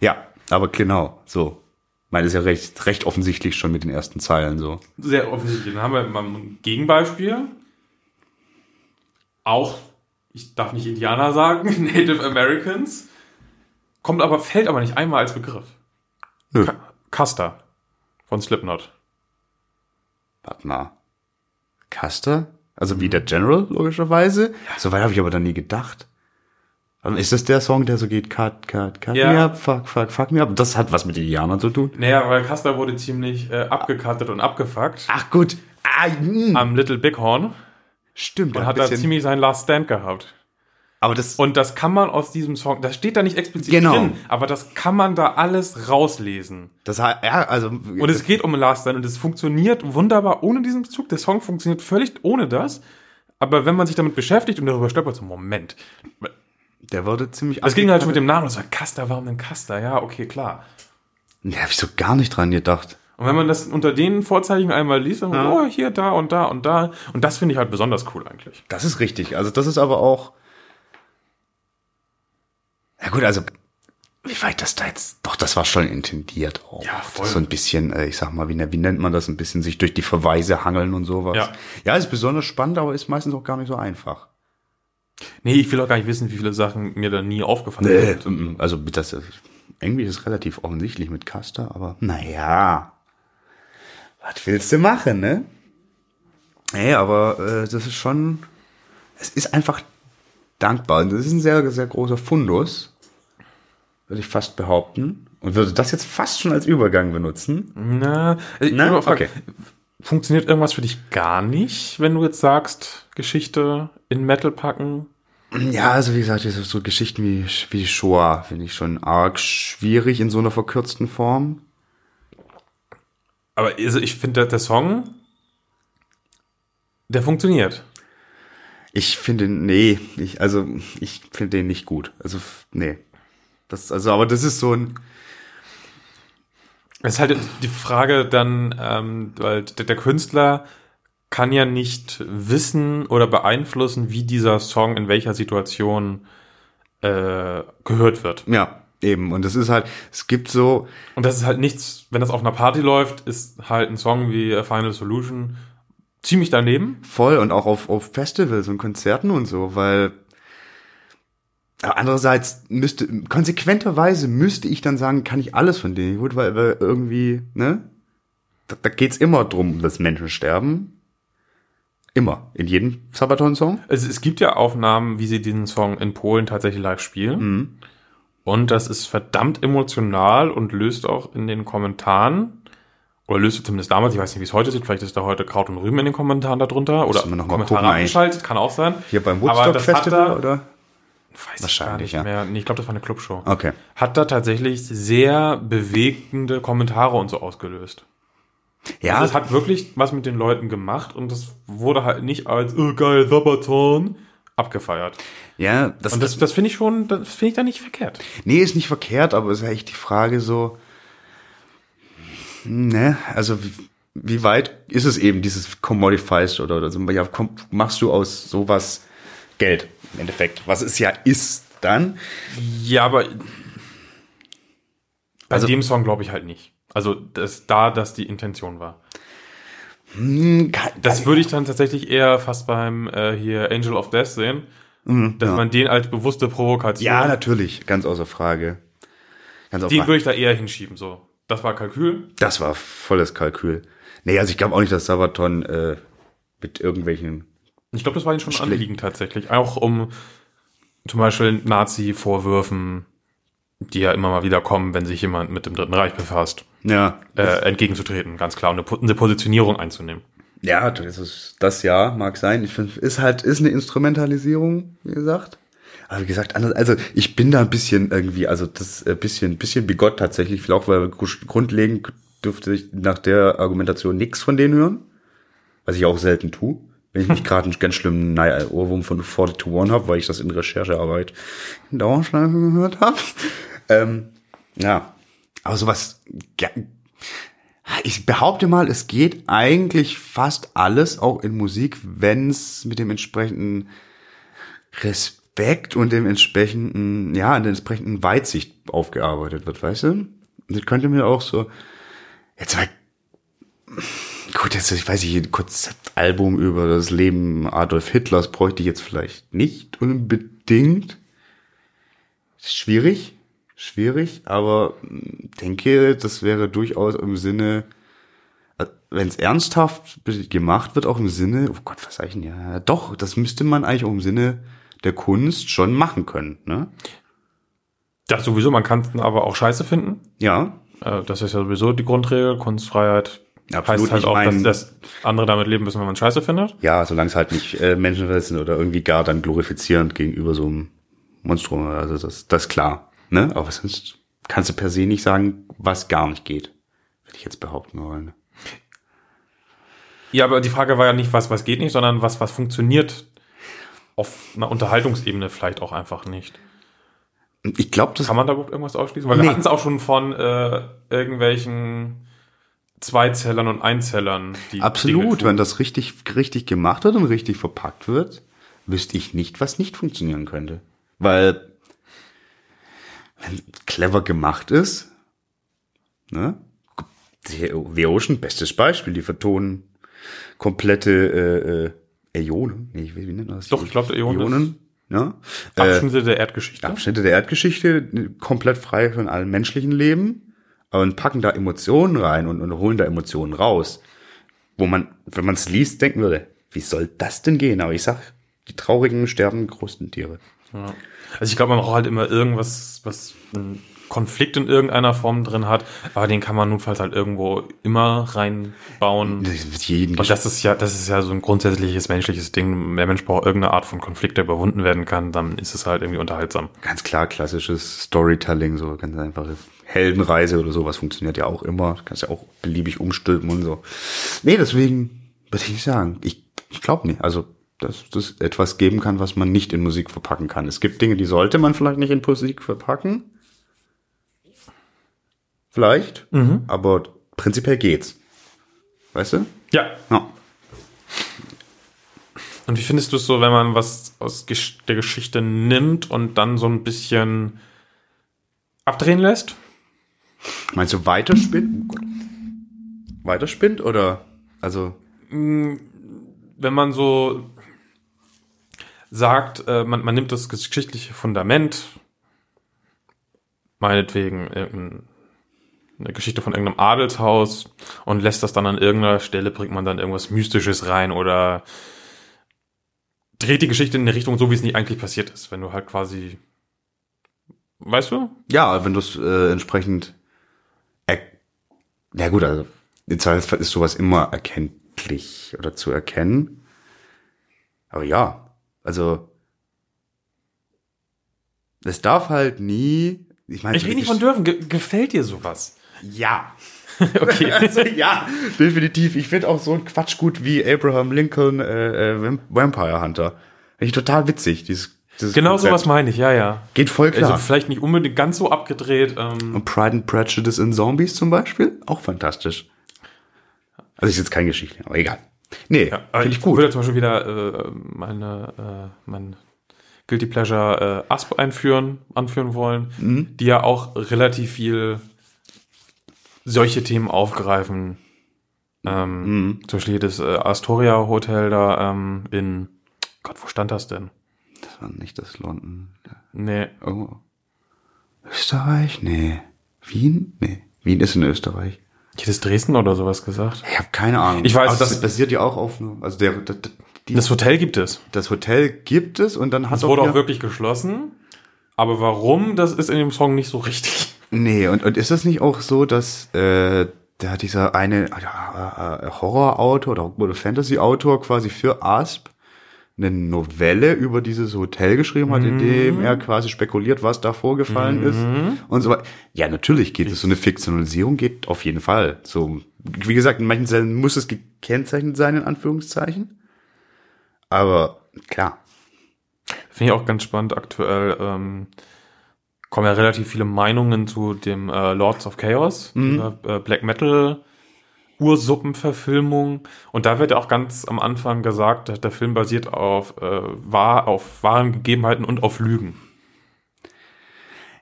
Ja, aber genau, so. Meine, ist ja recht, recht offensichtlich schon mit den ersten Zeilen so. sehr offensichtlich. Dann haben wir mal ein Gegenbeispiel. Auch, ich darf nicht Indianer sagen, Native Americans. Kommt aber, fällt aber nicht einmal als Begriff. Nö. Custer von Slipknot. Warte mal. Custer? Also wie der General, logischerweise. So weit habe ich aber dann nie gedacht. Ist das der Song, der so geht, cut, cut, cut Ja. me up, fuck, fuck, fuck me up? Das hat was mit Indianern zu tun. Naja, weil Custer wurde ziemlich äh, abgekattet und abgefuckt Ach gut. Ah, mm, am Little Bighorn stimmt. und hat da ziemlich seinen Last Stand gehabt. aber das, Und das kann man aus diesem Song, das steht da nicht explizit Genau. drin, aber das kann man da alles rauslesen. das ja, also, Und es geht um Last Stand und es funktioniert wunderbar ohne diesen Bezug. Der Song funktioniert völlig ohne das. Aber wenn man sich damit beschäftigt und darüber stolpert, so Moment. Der wurde ziemlich Das ging halt schon mit dem Namen. Das war Custer, warum denn Custer? Ja, okay, klar. Da habe ich so gar nicht dran gedacht. Und wenn man das unter den Vorzeichen einmal liest, dann, oh, hier, da und da und da. Und das finde ich halt besonders cool eigentlich. Das ist richtig. Also das ist aber auch. Ja gut, also wie weit das da jetzt. Doch, das war schon intendiert auch. Ja, voll. Das So ein bisschen, äh, ich sag mal, wie, ne- wie nennt man das? Ein bisschen sich durch die Verweise hangeln und sowas. Ja. ja, ist besonders spannend, aber ist meistens auch gar nicht so einfach. Nee, ich will auch gar nicht wissen, wie viele Sachen mir da nie aufgefallen Nee, sind. mm, also das äh, irgendwie ist relativ offensichtlich mit Custer, aber naja. Was willst du machen, ne? Nee, aber äh, das ist schon. Es ist einfach dankbar. Und das ist ein sehr, sehr großer Fundus, würde ich fast behaupten. Und würde das jetzt fast schon als Übergang benutzen. Na, ich Na, fragen, okay. funktioniert irgendwas für dich gar nicht, wenn du jetzt sagst, Geschichte in Metal packen? Ja, also wie gesagt, so Geschichten wie, wie Shoah finde ich schon arg schwierig in so einer verkürzten Form. Aber also ich finde, der, Song, der funktioniert. Ich finde, nee, ich, also ich finde den nicht gut. Also, nee. Das, also, aber das ist so ein, Es ist halt die Frage dann, ähm, weil der, der Künstler kann ja nicht wissen oder beeinflussen, wie dieser Song in welcher Situation äh, gehört wird. ja, eben. Und das ist halt, es gibt so, Und das ist halt nichts, wenn das auf einer Party läuft, ist halt ein Song wie A Final Solution ziemlich daneben. voll und auch auf, auf Festivals und Konzerten und so, weil andererseits müsste, konsequenterweise müsste ich dann sagen, kann ich alles von denen gut, weil, weil irgendwie, ne? Da, da geht's immer drum, dass Menschen sterben. Immer. In jedem Sabaton-Song. Es, es gibt ja Aufnahmen, wie sie diesen Song in Polen tatsächlich live spielen. Und das ist verdammt emotional und löst auch in den Kommentaren, oder löst zumindest damals, ich weiß nicht, wie es heute ist, vielleicht ist da heute Kraut und Rüben in den Kommentaren darunter, oder noch mal Kommentare gucken, abgeschaltet, kann auch sein. Hier beim Woodstock Festival, oder? Weiß Wahrscheinlich, ich gar nicht ja. mehr. Nee, ich glaube, das war eine Clubshow. Okay. Hat da tatsächlich sehr bewegende Kommentare und so ausgelöst. Ja, Also es hat wirklich was mit den Leuten gemacht und das wurde halt nicht als oh, geil, Sabaton abgefeiert. ja, das, Und das, das finde ich schon, das finde ich da nicht verkehrt. Nee, ist nicht verkehrt, aber es ist ja echt die Frage so, ne, also wie, wie weit ist es eben dieses Commodified oder, oder so, ja, komm, machst du aus sowas Geld im Endeffekt, was es ja ist dann. Ja, aber bei Also- dem Song glaube ich halt nicht. Also das, da das die Intention war. Hm, Das würde ich dann tatsächlich eher fast beim äh, hier Angel of Death sehen, dass man den als bewusste Provokation, Ja, natürlich, ganz außer Frage. Ganz den würde ich da eher hinschieben. So, das war Kalkül. Das war volles Kalkül. Nee, also ich glaube auch nicht, dass Sabaton äh, mit irgendwelchen. Ich glaube, das war ihnen schon Schlecht. Anliegen tatsächlich. Auch um zum Beispiel Nazi-Vorwürfen, die ja immer mal wieder kommen, wenn sich jemand mit dem Dritten Reich befasst, Ja, äh, entgegenzutreten, ganz klar, und eine, eine Positionierung einzunehmen. ja, das ist das ja mag sein. Ich finde, ist halt ist eine Instrumentalisierung, wie gesagt. Aber wie gesagt, anders, also ich bin da ein bisschen irgendwie, also das äh, bisschen, bisschen bigott tatsächlich, vielleicht auch, weil gru- grundlegend dürfte ich nach der Argumentation nichts von denen hören, was ich auch selten tue. Wenn ich nicht gerade einen ganz schlimmen naja, Ohrwurm von 40 to 1 habe, weil ich das in Recherchearbeit in Dauerschleife gehört habe. Ähm, ja, aber sowas, ja, ich behaupte mal, es geht eigentlich fast alles, auch in Musik, wenn es mit dem entsprechenden Respekt und dem entsprechenden, ja, der entsprechenden Weitsicht aufgearbeitet wird, weißt du? Das könnte mir auch so, jetzt mal, gut, jetzt, ich weiß nicht, ein Konzeptalbum über das Leben Adolf Hitlers bräuchte ich jetzt vielleicht nicht unbedingt. Ist schwierig, schwierig, aber mh, denke, das wäre durchaus im Sinne, wenn es ernsthaft gemacht wird, auch im Sinne, oh Gott, was sag ich denn ja? Doch, das müsste man eigentlich auch im Sinne der Kunst schon machen können, ne? Das sowieso, man kann es aber auch scheiße finden. Ja, Äh, das ist ja sowieso die Grundregel, Kunstfreiheit. Absolut, heißt halt ich auch, dass, dass andere damit leben müssen, wenn man scheiße findet. ja, solange es halt nicht äh, menschenverletzend oder irgendwie gar dann glorifizierend gegenüber so einem Monstrum, also das, das ist klar, ne? Aber sonst kannst du per se nicht sagen, was gar nicht geht, würde ich jetzt behaupten wollen. Ja, aber die Frage war ja nicht, was, was geht nicht, sondern was, was funktioniert auf einer Unterhaltungsebene vielleicht auch einfach nicht. Ich glaube, das Kann man da überhaupt irgendwas ausschließen? Weil Nee. wir hatten es auch schon von äh, irgendwelchen Zweizellern und Einzellern. Die Absolut, wenn das richtig, richtig gemacht wird und richtig verpackt wird, wüsste ich nicht, was nicht funktionieren könnte. Weil, clever gemacht ist, ne? The Ocean, bestes Beispiel, die vertonen komplette äh, äh, Äonen. Nee, wie, wie nennt man das? Doch, ich glaub, Äonen Äonen, ja. Äh, Abschnitte der Erdgeschichte. Abschnitte der Erdgeschichte, komplett frei von allem menschlichen Leben und packen da Emotionen rein und, und holen da Emotionen raus. Wo man, wenn man es liest, denken würde, wie soll das denn gehen? Aber ich sag, die traurigen sterben größten Tiere. Ja. Also ich glaube, man braucht halt immer irgendwas, was einen Konflikt in irgendeiner Form drin hat, aber den kann man notfalls halt irgendwo immer reinbauen. Mit jedem Und das ist ja, das ist ja so ein grundsätzliches menschliches Ding. Der Mensch braucht irgendeine Art von Konflikt, der überwunden werden kann, dann ist es halt irgendwie unterhaltsam. ganz klar klassisches Storytelling, so ganz einfache Heldenreise oder sowas funktioniert ja auch immer. Du kannst ja auch beliebig umstülpen und so. Nee, deswegen würde ich nicht sagen. Ich, ich glaube nicht. Also, dass das etwas geben kann, was man nicht in Musik verpacken kann. Es gibt Dinge, die sollte man vielleicht nicht in Musik verpacken. Vielleicht. Aber prinzipiell geht's. Weißt du? Ja. Ja. Und wie findest du es so, wenn man was aus der Geschichte nimmt und dann so ein bisschen abdrehen lässt? Meinst du weiterspinnt? Oh. Weiterspinnt oder? Also, wenn man so sagt, äh, man, man nimmt das geschichtliche Fundament, meinetwegen irgendein- eine Geschichte von irgendeinem Adelshaus und lässt das dann an irgendeiner Stelle, bringt man dann irgendwas Mystisches rein oder dreht die Geschichte in eine Richtung, so wie es nicht eigentlich passiert ist, wenn du halt quasi, weißt du? Ja, wenn du es äh, entsprechend. Er ja gut, also im Zweifelsfall ist sowas immer erkenntlich oder zu erkennen. Aber ja, also es darf halt nie. Ich meine, Ich rede nicht von dürfen, Ge gefällt dir sowas? Ja. Okay. Also, ja, definitiv. Ich finde auch so ein Quatsch gut wie Abraham Lincoln äh, äh, Vamp- Vampire Hunter. Finde ich total witzig. Dieses, dieses genau Konzept. sowas meine ich, ja, ja. Geht voll klar. Also vielleicht nicht unbedingt ganz so abgedreht. Ähm, Und Pride and Prejudice in Zombies zum Beispiel, auch fantastisch. Also ist jetzt kein Geschichte, aber egal. Nee, Ja, finde ich ich gut. würde zum Beispiel wieder äh, meine, äh, mein Guilty Pleasure äh, Asp einführen, anführen wollen, Mhm. die ja auch relativ viel solche Themen aufgreifen. Ähm, Mhm. Zum Beispiel das äh, Astoria Hotel da ähm, in Gott, wo stand das denn? Das war nicht das London. Nee. Oh. Österreich? Nee. Wien? Nee. Wien ist in Österreich. Ich hätte es Dresden oder sowas gesagt. Ich habe keine Ahnung. Ich weiß Aber das basiert ja auch auf nur, also der, der, die, Das Hotel gibt es. das Hotel gibt es und dann hat Es wurde auch wirklich geschlossen. Aber warum, das ist in dem Song nicht so richtig. Nee, und, und ist das nicht auch so, dass äh, da dieser eine äh, äh, Horrorautor oder, oder Fantasy-Autor quasi für Asp eine Novelle über dieses Hotel geschrieben hat, in dem er quasi spekuliert, was da vorgefallen ist und so weiter. Ja, natürlich geht es. So eine Fiktionalisierung geht auf jeden Fall. So, wie gesagt, in manchen Fällen muss es gekennzeichnet sein, in Anführungszeichen. Aber klar. Finde ich auch ganz spannend. Aktuell ähm, kommen ja relativ viele Meinungen zu dem äh, Lords of Chaos, dieser, äh, Black Metal Ursuppenverfilmung. Und da wird ja auch ganz am Anfang gesagt, dass der Film basiert auf, äh, wahr, auf wahren Gegebenheiten und auf Lügen.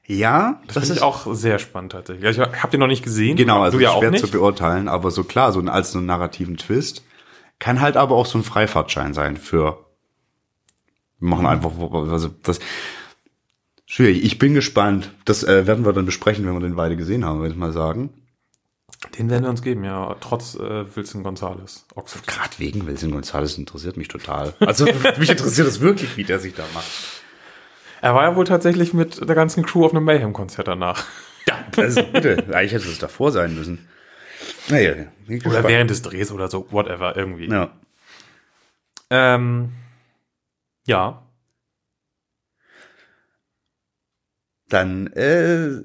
Ja, Das, finde ich auch sehr spannend tatsächlich. Ich habe den noch nicht gesehen. Genau, also ja schwer zu beurteilen, aber so klar, so ein- als so einen narrativen Twist kann halt aber auch so ein Freifahrtschein sein für wir machen einfach also das schwierig. Ich bin gespannt. Das äh, werden wir dann besprechen, wenn wir den beide gesehen haben, würde ich mal sagen. Den werden wir uns geben, ja, trotz äh, Wilson Gonzales. Oxford. Gerade wegen Wilson Gonzalez interessiert mich total. Also mich interessiert es wirklich, wie der sich da macht. Er war ja wohl tatsächlich mit der ganzen Crew auf einem Mayhem-Konzert danach. Ja, also bitte. Eigentlich hätte es davor sein müssen. Naja, Oder während des Drehs oder so, whatever, irgendwie. Ja. Ähm, ja. dann äh,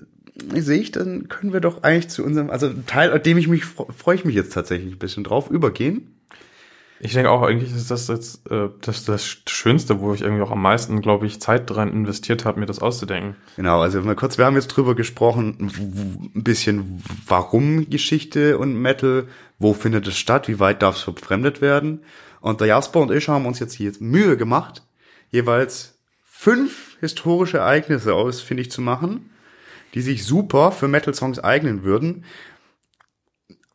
sehe ich, dann können wir doch eigentlich zu unserem, also Teil, an dem ich mich fre- freue ich mich jetzt tatsächlich ein bisschen drauf, übergehen. Ich denke auch, eigentlich ist das jetzt äh, das, das Schönste, wo ich irgendwie auch am meisten, glaube ich, Zeit dran investiert habe, mir das auszudenken. Genau, also mal kurz, wir haben jetzt drüber gesprochen, ein bisschen warum Geschichte und Metal, wo findet es statt, wie weit darf es verfremdet werden. Und der Jasper und ich haben uns jetzt hier Mühe gemacht, jeweils fünf historische Ereignisse ausfindig zu machen, die sich super für Metal-Songs eignen würden.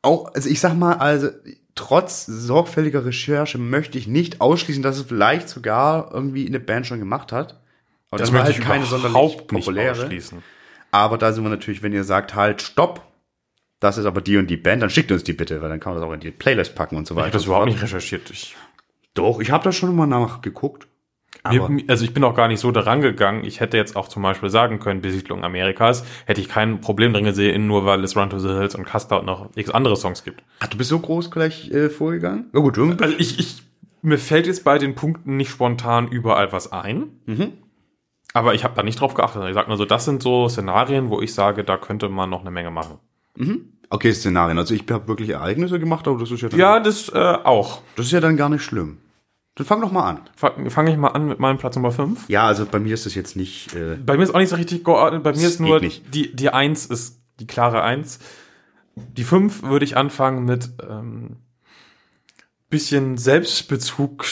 Auch, also ich sag mal, also trotz sorgfältiger Recherche möchte ich nicht ausschließen, dass es vielleicht sogar irgendwie eine Band schon gemacht hat. Aber Das war möchte ich keine sonderlich populäre. ausschließen. Aber da sind wir natürlich, wenn ihr sagt, halt, stopp, das ist aber die und die Band, dann schickt uns die bitte, weil dann kann man das auch in die Playlist packen und so Ich weiter. habe das überhaupt nicht recherchiert. Ich, Doch, ich habe da schon mal nachgeguckt. Aber also ich bin auch gar nicht so daran gegangen. Ich hätte jetzt auch zum Beispiel sagen können, Besiedlung Amerikas, hätte ich kein Problem drin gesehen, nur weil es Run to the Hills und Custer und noch x andere Songs gibt. ach, du bist so groß gleich äh, vorgegangen? Ja gut, irgendwie. Also ich, ich, mir fällt jetzt bei den Punkten nicht spontan überall was ein. Aber ich habe da nicht drauf geachtet. Ich sag nur so, das sind so Szenarien, wo ich sage, da könnte man noch eine Menge machen. Okay, Szenarien. Also ich habe wirklich Ereignisse gemacht, aber das ist ja dann, Ja, das äh, auch. das ist ja dann gar nicht schlimm. Dann fang doch mal an. Fange fang ich mal an mit meinem Platz Nummer 5. Ja, also bei mir ist das jetzt nicht. Äh, Bei mir ist auch nicht so richtig geordnet. Bei mir ist nur nicht. die, die 1 ist die klare 1. Die 5 würde ich anfangen mit ähm, bisschen Selbstbezug.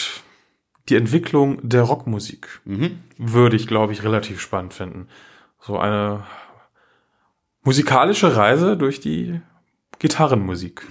Die Entwicklung der Rockmusik würde ich, glaube ich, relativ spannend finden. So eine musikalische Reise durch die Gitarrenmusik.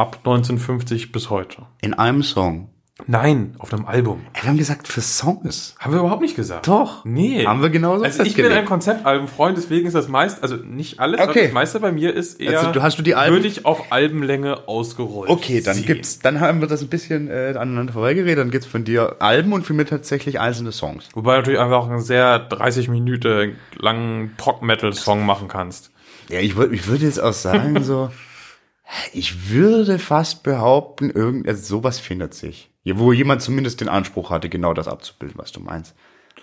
Ab 1950 bis heute. in einem Song. Nein, auf einem Album. Ey, wir haben gesagt, für Songs. Haben wir überhaupt nicht gesagt. Doch. Nee. Haben wir genauso Also ich bin ein Konzeptalbenfreund, deswegen ist das meist, also nicht alles, aber Okay. das meiste bei mir ist eher, Also du- hast du die Alben- würde ich auf Albenlänge ausgerollt Okay, dann sehen. gibt's, dann haben wir das ein bisschen äh, aneinander vorbeigeredet. Dann gibt's von dir Alben und von mir tatsächlich einzelne Songs. Wobei du natürlich einfach auch einen sehr 30 Minuten langen Prog-Metal-Song machen kannst. Ja, ich würde, ich würde jetzt auch sagen so, ich würde fast behaupten, irgend, also sowas findet sich. Ja, wo jemand zumindest den Anspruch hatte, genau das abzubilden, was du meinst.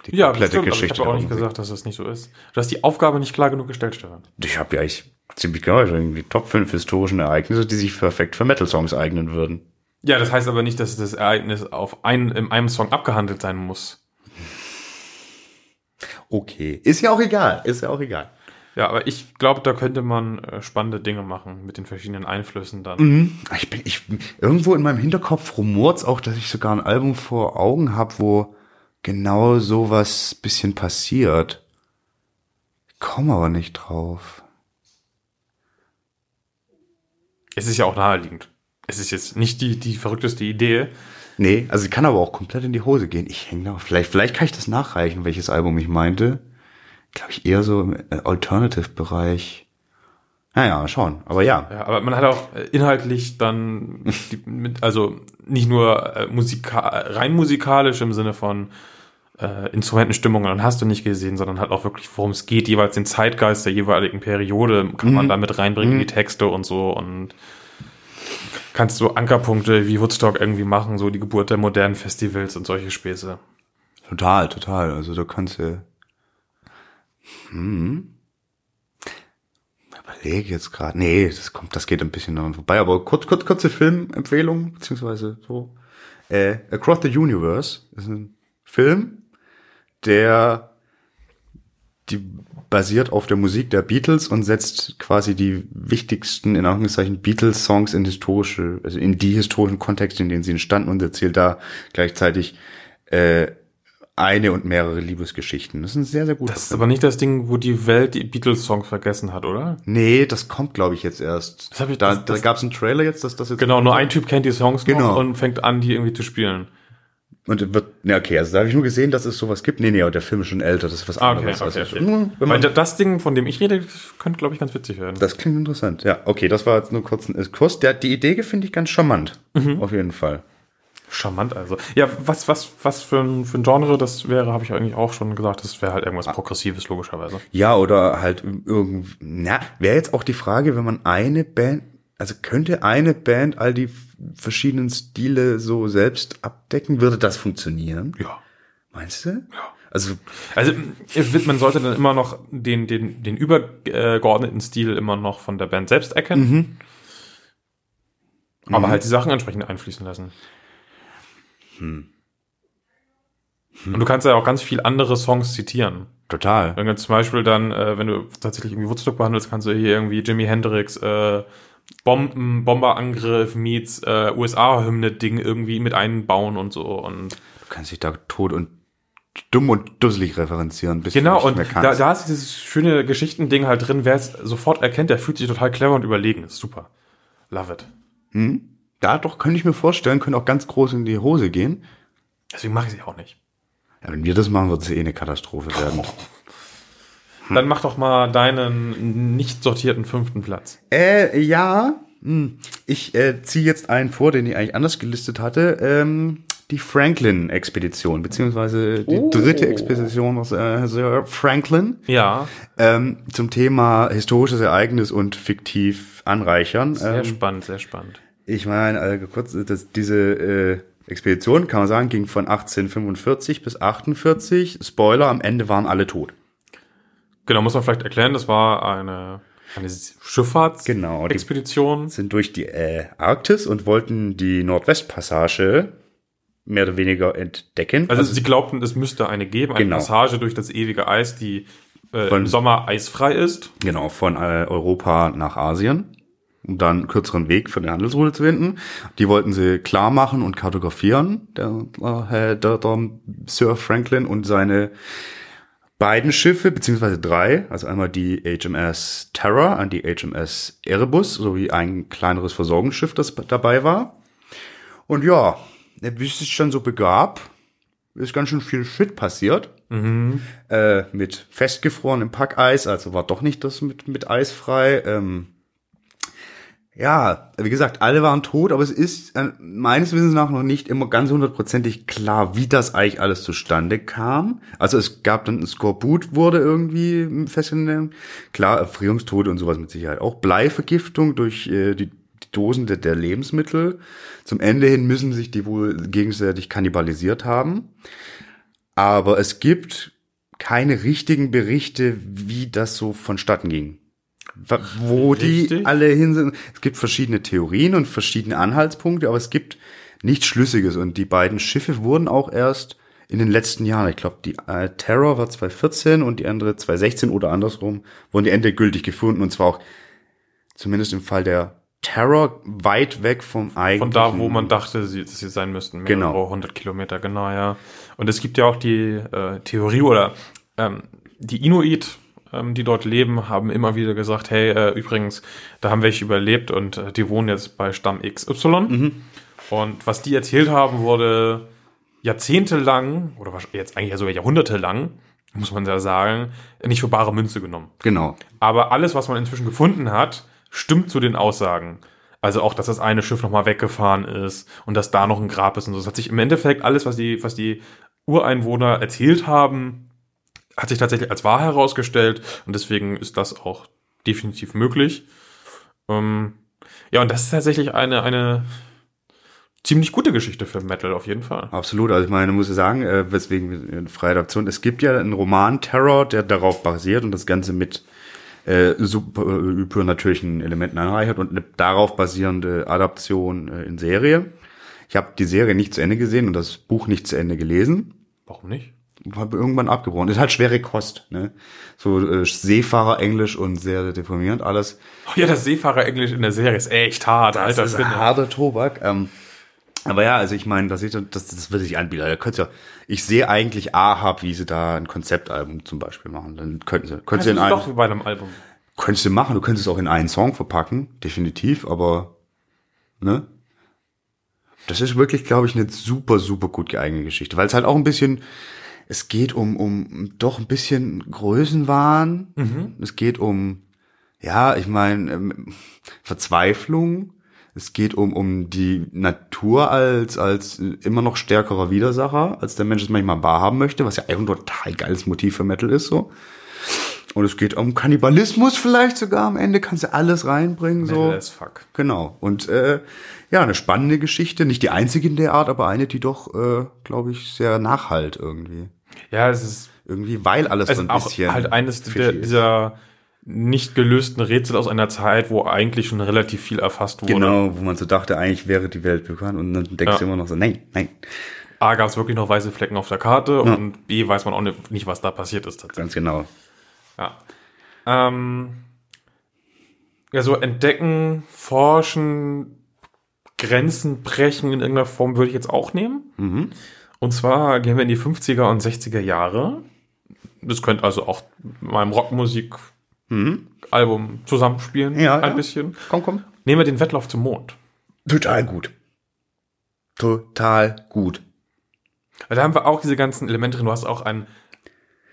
Die Ja, komplette bestimmt, aber ich Geschichte. habe auch nicht gesagt, dass das nicht so ist. Du hast die Aufgabe nicht klar genug gestellt, Stefan. Ich habe ja eigentlich ziemlich genau die Top 5 historischen Ereignisse, die sich perfekt für Metal-Songs eignen würden. Ja, das heißt aber nicht, dass das Ereignis auf ein, in einem Song abgehandelt sein muss. Okay. Ist ja auch egal. Ist ja auch egal. Ja, aber ich glaube, da könnte man äh, spannende Dinge machen mit den verschiedenen Einflüssen dann. Mhm. Ich bin, ich, irgendwo in meinem Hinterkopf rumort's auch, dass ich sogar ein Album vor Augen habe, wo genau sowas bisschen passiert. Ich komme aber nicht drauf. Es ist ja auch naheliegend. Es ist jetzt nicht die, die verrückteste Idee. Nee, also sie kann aber auch komplett in die Hose gehen. Ich hänge da. Vielleicht, vielleicht kann ich das nachreichen, welches Album ich meinte. Glaube ich eher so im äh, Alternative-Bereich. Naja, mal schauen. Aber ja. Ja, aber man hat auch äh, inhaltlich dann, die, mit, also nicht nur äh, musika rein musikalisch im Sinne von äh, Instrumentenstimmungen, dann hast du nicht gesehen, sondern halt auch wirklich, worum es geht, jeweils den Zeitgeist der jeweiligen Periode kann man da mit reinbringen in die Texte und so und kannst so Ankerpunkte wie Woodstock irgendwie machen, so die Geburt der modernen Festivals und solche Späße. Total, total. Also da kannst du. Hm. Überlege jetzt gerade. Nee, das kommt, das geht ein bisschen daran vorbei. Aber kurz, kurz, kurze Filmempfehlung, beziehungsweise so. Äh, Across the Universe ist ein Film, der die basiert auf der Musik der Beatles und setzt quasi die wichtigsten, in Anführungszeichen, Beatles-Songs in historische, also in die historischen Kontexte, in denen sie entstanden und erzählt da gleichzeitig äh, eine und mehrere Liebesgeschichten. Das ist ein sehr, sehr guter Das ist aber nicht das Ding, wo die Welt die Beatles-Songs vergessen hat, oder? Nee, das kommt, glaube ich, jetzt erst. Das hab ich- da das- da gab es einen Trailer jetzt, dass das jetzt. Genau, nur ein Typ kennt die Songs Genau. und fängt an, die irgendwie zu spielen. Und wird, ne, okay, also da habe ich nur gesehen, dass es sowas gibt. Nee, nee, aber der Film ist schon älter, das ist was Ah, okay, anderes. okay, Also, okay. hm, wenn man, das Ding, von dem ich rede, könnte, glaube ich, ganz witzig werden. das klingt interessant, ja. Okay, das war jetzt nur kurz ein Exkurs. Der, die Idee finde ich ganz charmant. Mhm. Auf jeden Fall. Charmant also. Ja, was, was, was für ein, für ein Genre das wäre, habe ich eigentlich auch schon gesagt. Das wäre halt Ah. irgendwas Progressives, logischerweise. Ja, oder halt irgendwie, na, wäre jetzt auch die Frage, wenn man eine Band, also könnte eine Band all die verschiedenen Stile so selbst abdecken, würde das funktionieren? Ja. Meinst du? Ja. Also, Also wird, man sollte dann immer noch den, den, den übergeordneten Stil immer noch von der Band selbst erkennen. Mhm. Aber halt die Sachen entsprechend einfließen lassen. Hm. Und du kannst ja auch ganz viel andere Songs zitieren. total. Du zum Beispiel dann, äh, wenn du tatsächlich irgendwie Woodstock behandelst, kannst du hier irgendwie Jimi Hendrix äh, Bomben, Bomberangriff meets äh, USA-Hymne-Ding irgendwie mit einbauen und so. Und Du kannst dich da tot und dumm und dusselig referenzieren, bis genau, du und nicht mehr da, da ist dieses schöne Geschichtending halt drin, wer es sofort erkennt, der fühlt sich total clever und überlegen. Ist super. Love it. da doch könnte ich mir vorstellen, könnte auch ganz groß in die Hose gehen. Deswegen mache ich sie auch nicht. Ja, wenn wir das machen, wird es eh eine Katastrophe werden. Dann mach doch mal deinen nicht sortierten fünften Platz. Äh, ja. Hm. Ich äh, ziehe jetzt einen vor, den ich eigentlich anders gelistet hatte. Ähm, die Franklin-Expedition, beziehungsweise die Oh. dritte Expedition aus äh, Sir Franklin Ja, ähm, zum Thema historisches Ereignis und fiktiv anreichern. sehr Ähm, spannend, sehr spannend. Ich meine, äh, kurz, das, diese äh, Expedition, kann man sagen, ging von 1845 bis 48. Spoiler, am Ende waren alle tot. Genau, muss man vielleicht erklären, das war eine, eine Schifffahrtsexpedition. Genau, die- Expedition. sind durch die äh, Arktis und wollten die Nordwestpassage mehr oder weniger entdecken. Also, sie glaubten, es müsste eine geben, eine Genau. Passage durch das ewige Eis, die äh, Von- im Sommer eisfrei ist. genau, von äh, Europa nach Asien, um dann einen kürzeren Weg für die Handelsroute zu finden. Die wollten sie klar machen und kartografieren, der, äh, der, der Sir Franklin und seine beiden Schiffe, beziehungsweise drei, also einmal die HMS Terror und die HMS Erebus, sowie ein kleineres Versorgungsschiff, das dabei war. Und ja, wie es sich dann so begab, ist ganz schön viel Shit passiert. Äh, mit festgefrorenem Packeis, also war doch nicht das mit, mit Eis frei. Ähm, ja, wie gesagt, alle waren tot, aber es ist äh, meines Wissens nach noch nicht immer ganz hundertprozentig klar, wie das eigentlich alles zustande kam. Also es gab dann ein Skorbut wurde irgendwie festgenommen. Klar, Erfrierungstode und sowas mit Sicherheit auch. Bleivergiftung durch äh, die, die Dosen der, der Lebensmittel. Zum Ende hin müssen sich die wohl gegenseitig kannibalisiert haben. Aber es gibt keine richtigen Berichte, wie das so vonstatten ging. Wo die Richtig. alle hin sind. Es gibt verschiedene Theorien und verschiedene Anhaltspunkte, aber es gibt nichts Schlüssiges. Und die beiden Schiffe wurden auch erst in den letzten Jahren, ich glaube, die äh, Terror war 2014 und die andere 2016 oder andersrum, wurden die endgültig gefunden. Und zwar auch zumindest im Fall der Terror weit weg vom eigentlichen. Von da, wo man dachte, sie, dass sie sein müssten. Mehrere Genau. hundert Kilometer, genau, ja. Und es gibt ja auch die äh, Theorie oder ähm, die Inuit, ähm, die dort leben, haben immer wieder gesagt, hey, äh, übrigens, da haben welche überlebt und äh, die wohnen jetzt bei Stamm XY. Und was die erzählt haben, wurde jahrzehntelang, oder jetzt eigentlich sogar jahrhundertelang, muss man ja sagen, nicht für bare Münze genommen. Genau. Aber alles, was man inzwischen gefunden hat, stimmt zu den Aussagen. Also auch, dass das eine Schiff nochmal weggefahren ist und dass da noch ein Grab ist und so. Das hat sich im Endeffekt alles, was die, was die Ureinwohner erzählt haben, hat sich tatsächlich als wahr herausgestellt und deswegen ist das auch definitiv möglich. Ähm, ja, und das ist tatsächlich eine, eine ziemlich gute Geschichte für Metal auf jeden Fall. Absolut. Also ich meine, muss ich sagen, äh, weswegen eine freie Adaption. Es gibt ja einen Roman Terror, der darauf basiert und das Ganze mit äh, super äh, übernatürlichen Elementen anreichert und eine darauf basierende Adaption äh, in Serie. Ich habe die Serie nicht zu Ende gesehen und das Buch nicht zu Ende gelesen. Warum nicht? Habe irgendwann abgebrochen. Ist halt schwere Kost, ne? So äh, Seefahrer Englisch und sehr deprimierend alles. Oh ja, das Seefahrer-Englisch in der Serie ist echt hart, Das alter ist Schwede. harter Tobak. Ähm, aber ja, also ich meine, das, das, das würde sich anbieten. Da könnt ihr, ich sehe eigentlich Ahab, wie sie da ein Konzeptalbum zum Beispiel machen. Dann könnten sie, könnten sie in Das ist einen, doch wie bei einem Album. könntest du machen, du könntest es auch in einen Song verpacken, definitiv, aber, ne? Das ist wirklich, glaube ich, eine super, super gut geeignete Geschichte, weil es halt auch ein bisschen, es geht um, um doch ein bisschen Größenwahn. Es geht um, ja, ich meine, ähm, Verzweiflung. Es geht um, um die Natur als, als immer noch stärkerer Widersacher, als der Mensch es manchmal wahrhaben möchte, was ja eigentlich ein total geiles Motiv für Metal ist, so. Und es geht um Kannibalismus vielleicht sogar am Ende, kannst du alles reinbringen, so. Metal as fuck. Genau. Und äh, ja, eine spannende Geschichte, nicht die einzige in der Art, aber eine, die doch, äh, glaube ich, sehr nachhalt irgendwie. Ja, es ist Irgendwie, weil alles so ein auch bisschen. halt eines der, dieser nicht gelösten Rätsel aus einer Zeit, wo eigentlich schon relativ viel erfasst wurde. Genau, wo man so dachte, eigentlich wäre die Welt bekannt und dann denkst Ja. du immer noch so, nein, nein, A, gab es wirklich noch weiße Flecken auf der Karte und B, weiß man auch nicht, was da passiert ist tatsächlich. ganz genau. Ja. Ähm, ja, so entdecken, forschen, Grenzen brechen in irgendeiner Form würde ich jetzt auch nehmen. Und zwar gehen wir in die 50er und 60er Jahre. Das könnte also auch mit meinem Rockmusik-Album zusammenspielen, Ja, ein ja. bisschen. Komm, komm. Nehmen wir den Wettlauf zum Mond. Total gut. Total gut. Weil da haben wir auch diese ganzen Elemente drin. Du hast auch ein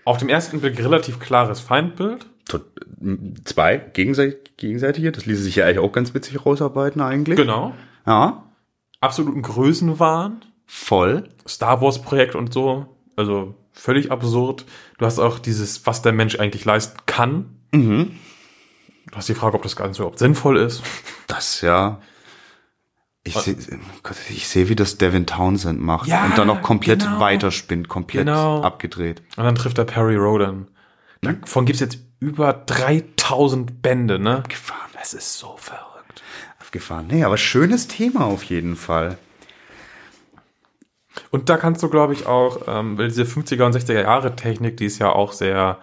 auf dem ersten Blick relativ klares Feindbild. Zwei gegenseitig, gegenseitige, das ließe sich ja eigentlich auch ganz witzig rausarbeiten eigentlich. Genau. Ja, Absoluten Größenwahn. Voll. Star Wars Projekt und so. Also völlig absurd. Du hast auch dieses, was der Mensch eigentlich leisten kann. Mhm. Du hast die Frage, ob das Ganze überhaupt sinnvoll ist. Das ja. Ich sehe, ich sehe, wie das Devin Townsend macht Ja, und dann noch komplett genau. weiterspinnt, komplett Genau. abgedreht. Und dann trifft er Perry Rodan. Davon gibt's jetzt über 3000 Bände, ne? Gefahren, Das ist so verrückt. abgefahren. Nee, aber schönes Thema auf jeden Fall. Und da kannst du, glaube ich, auch, ähm, weil diese 50er und 60er Jahre Technik, die ist ja auch sehr,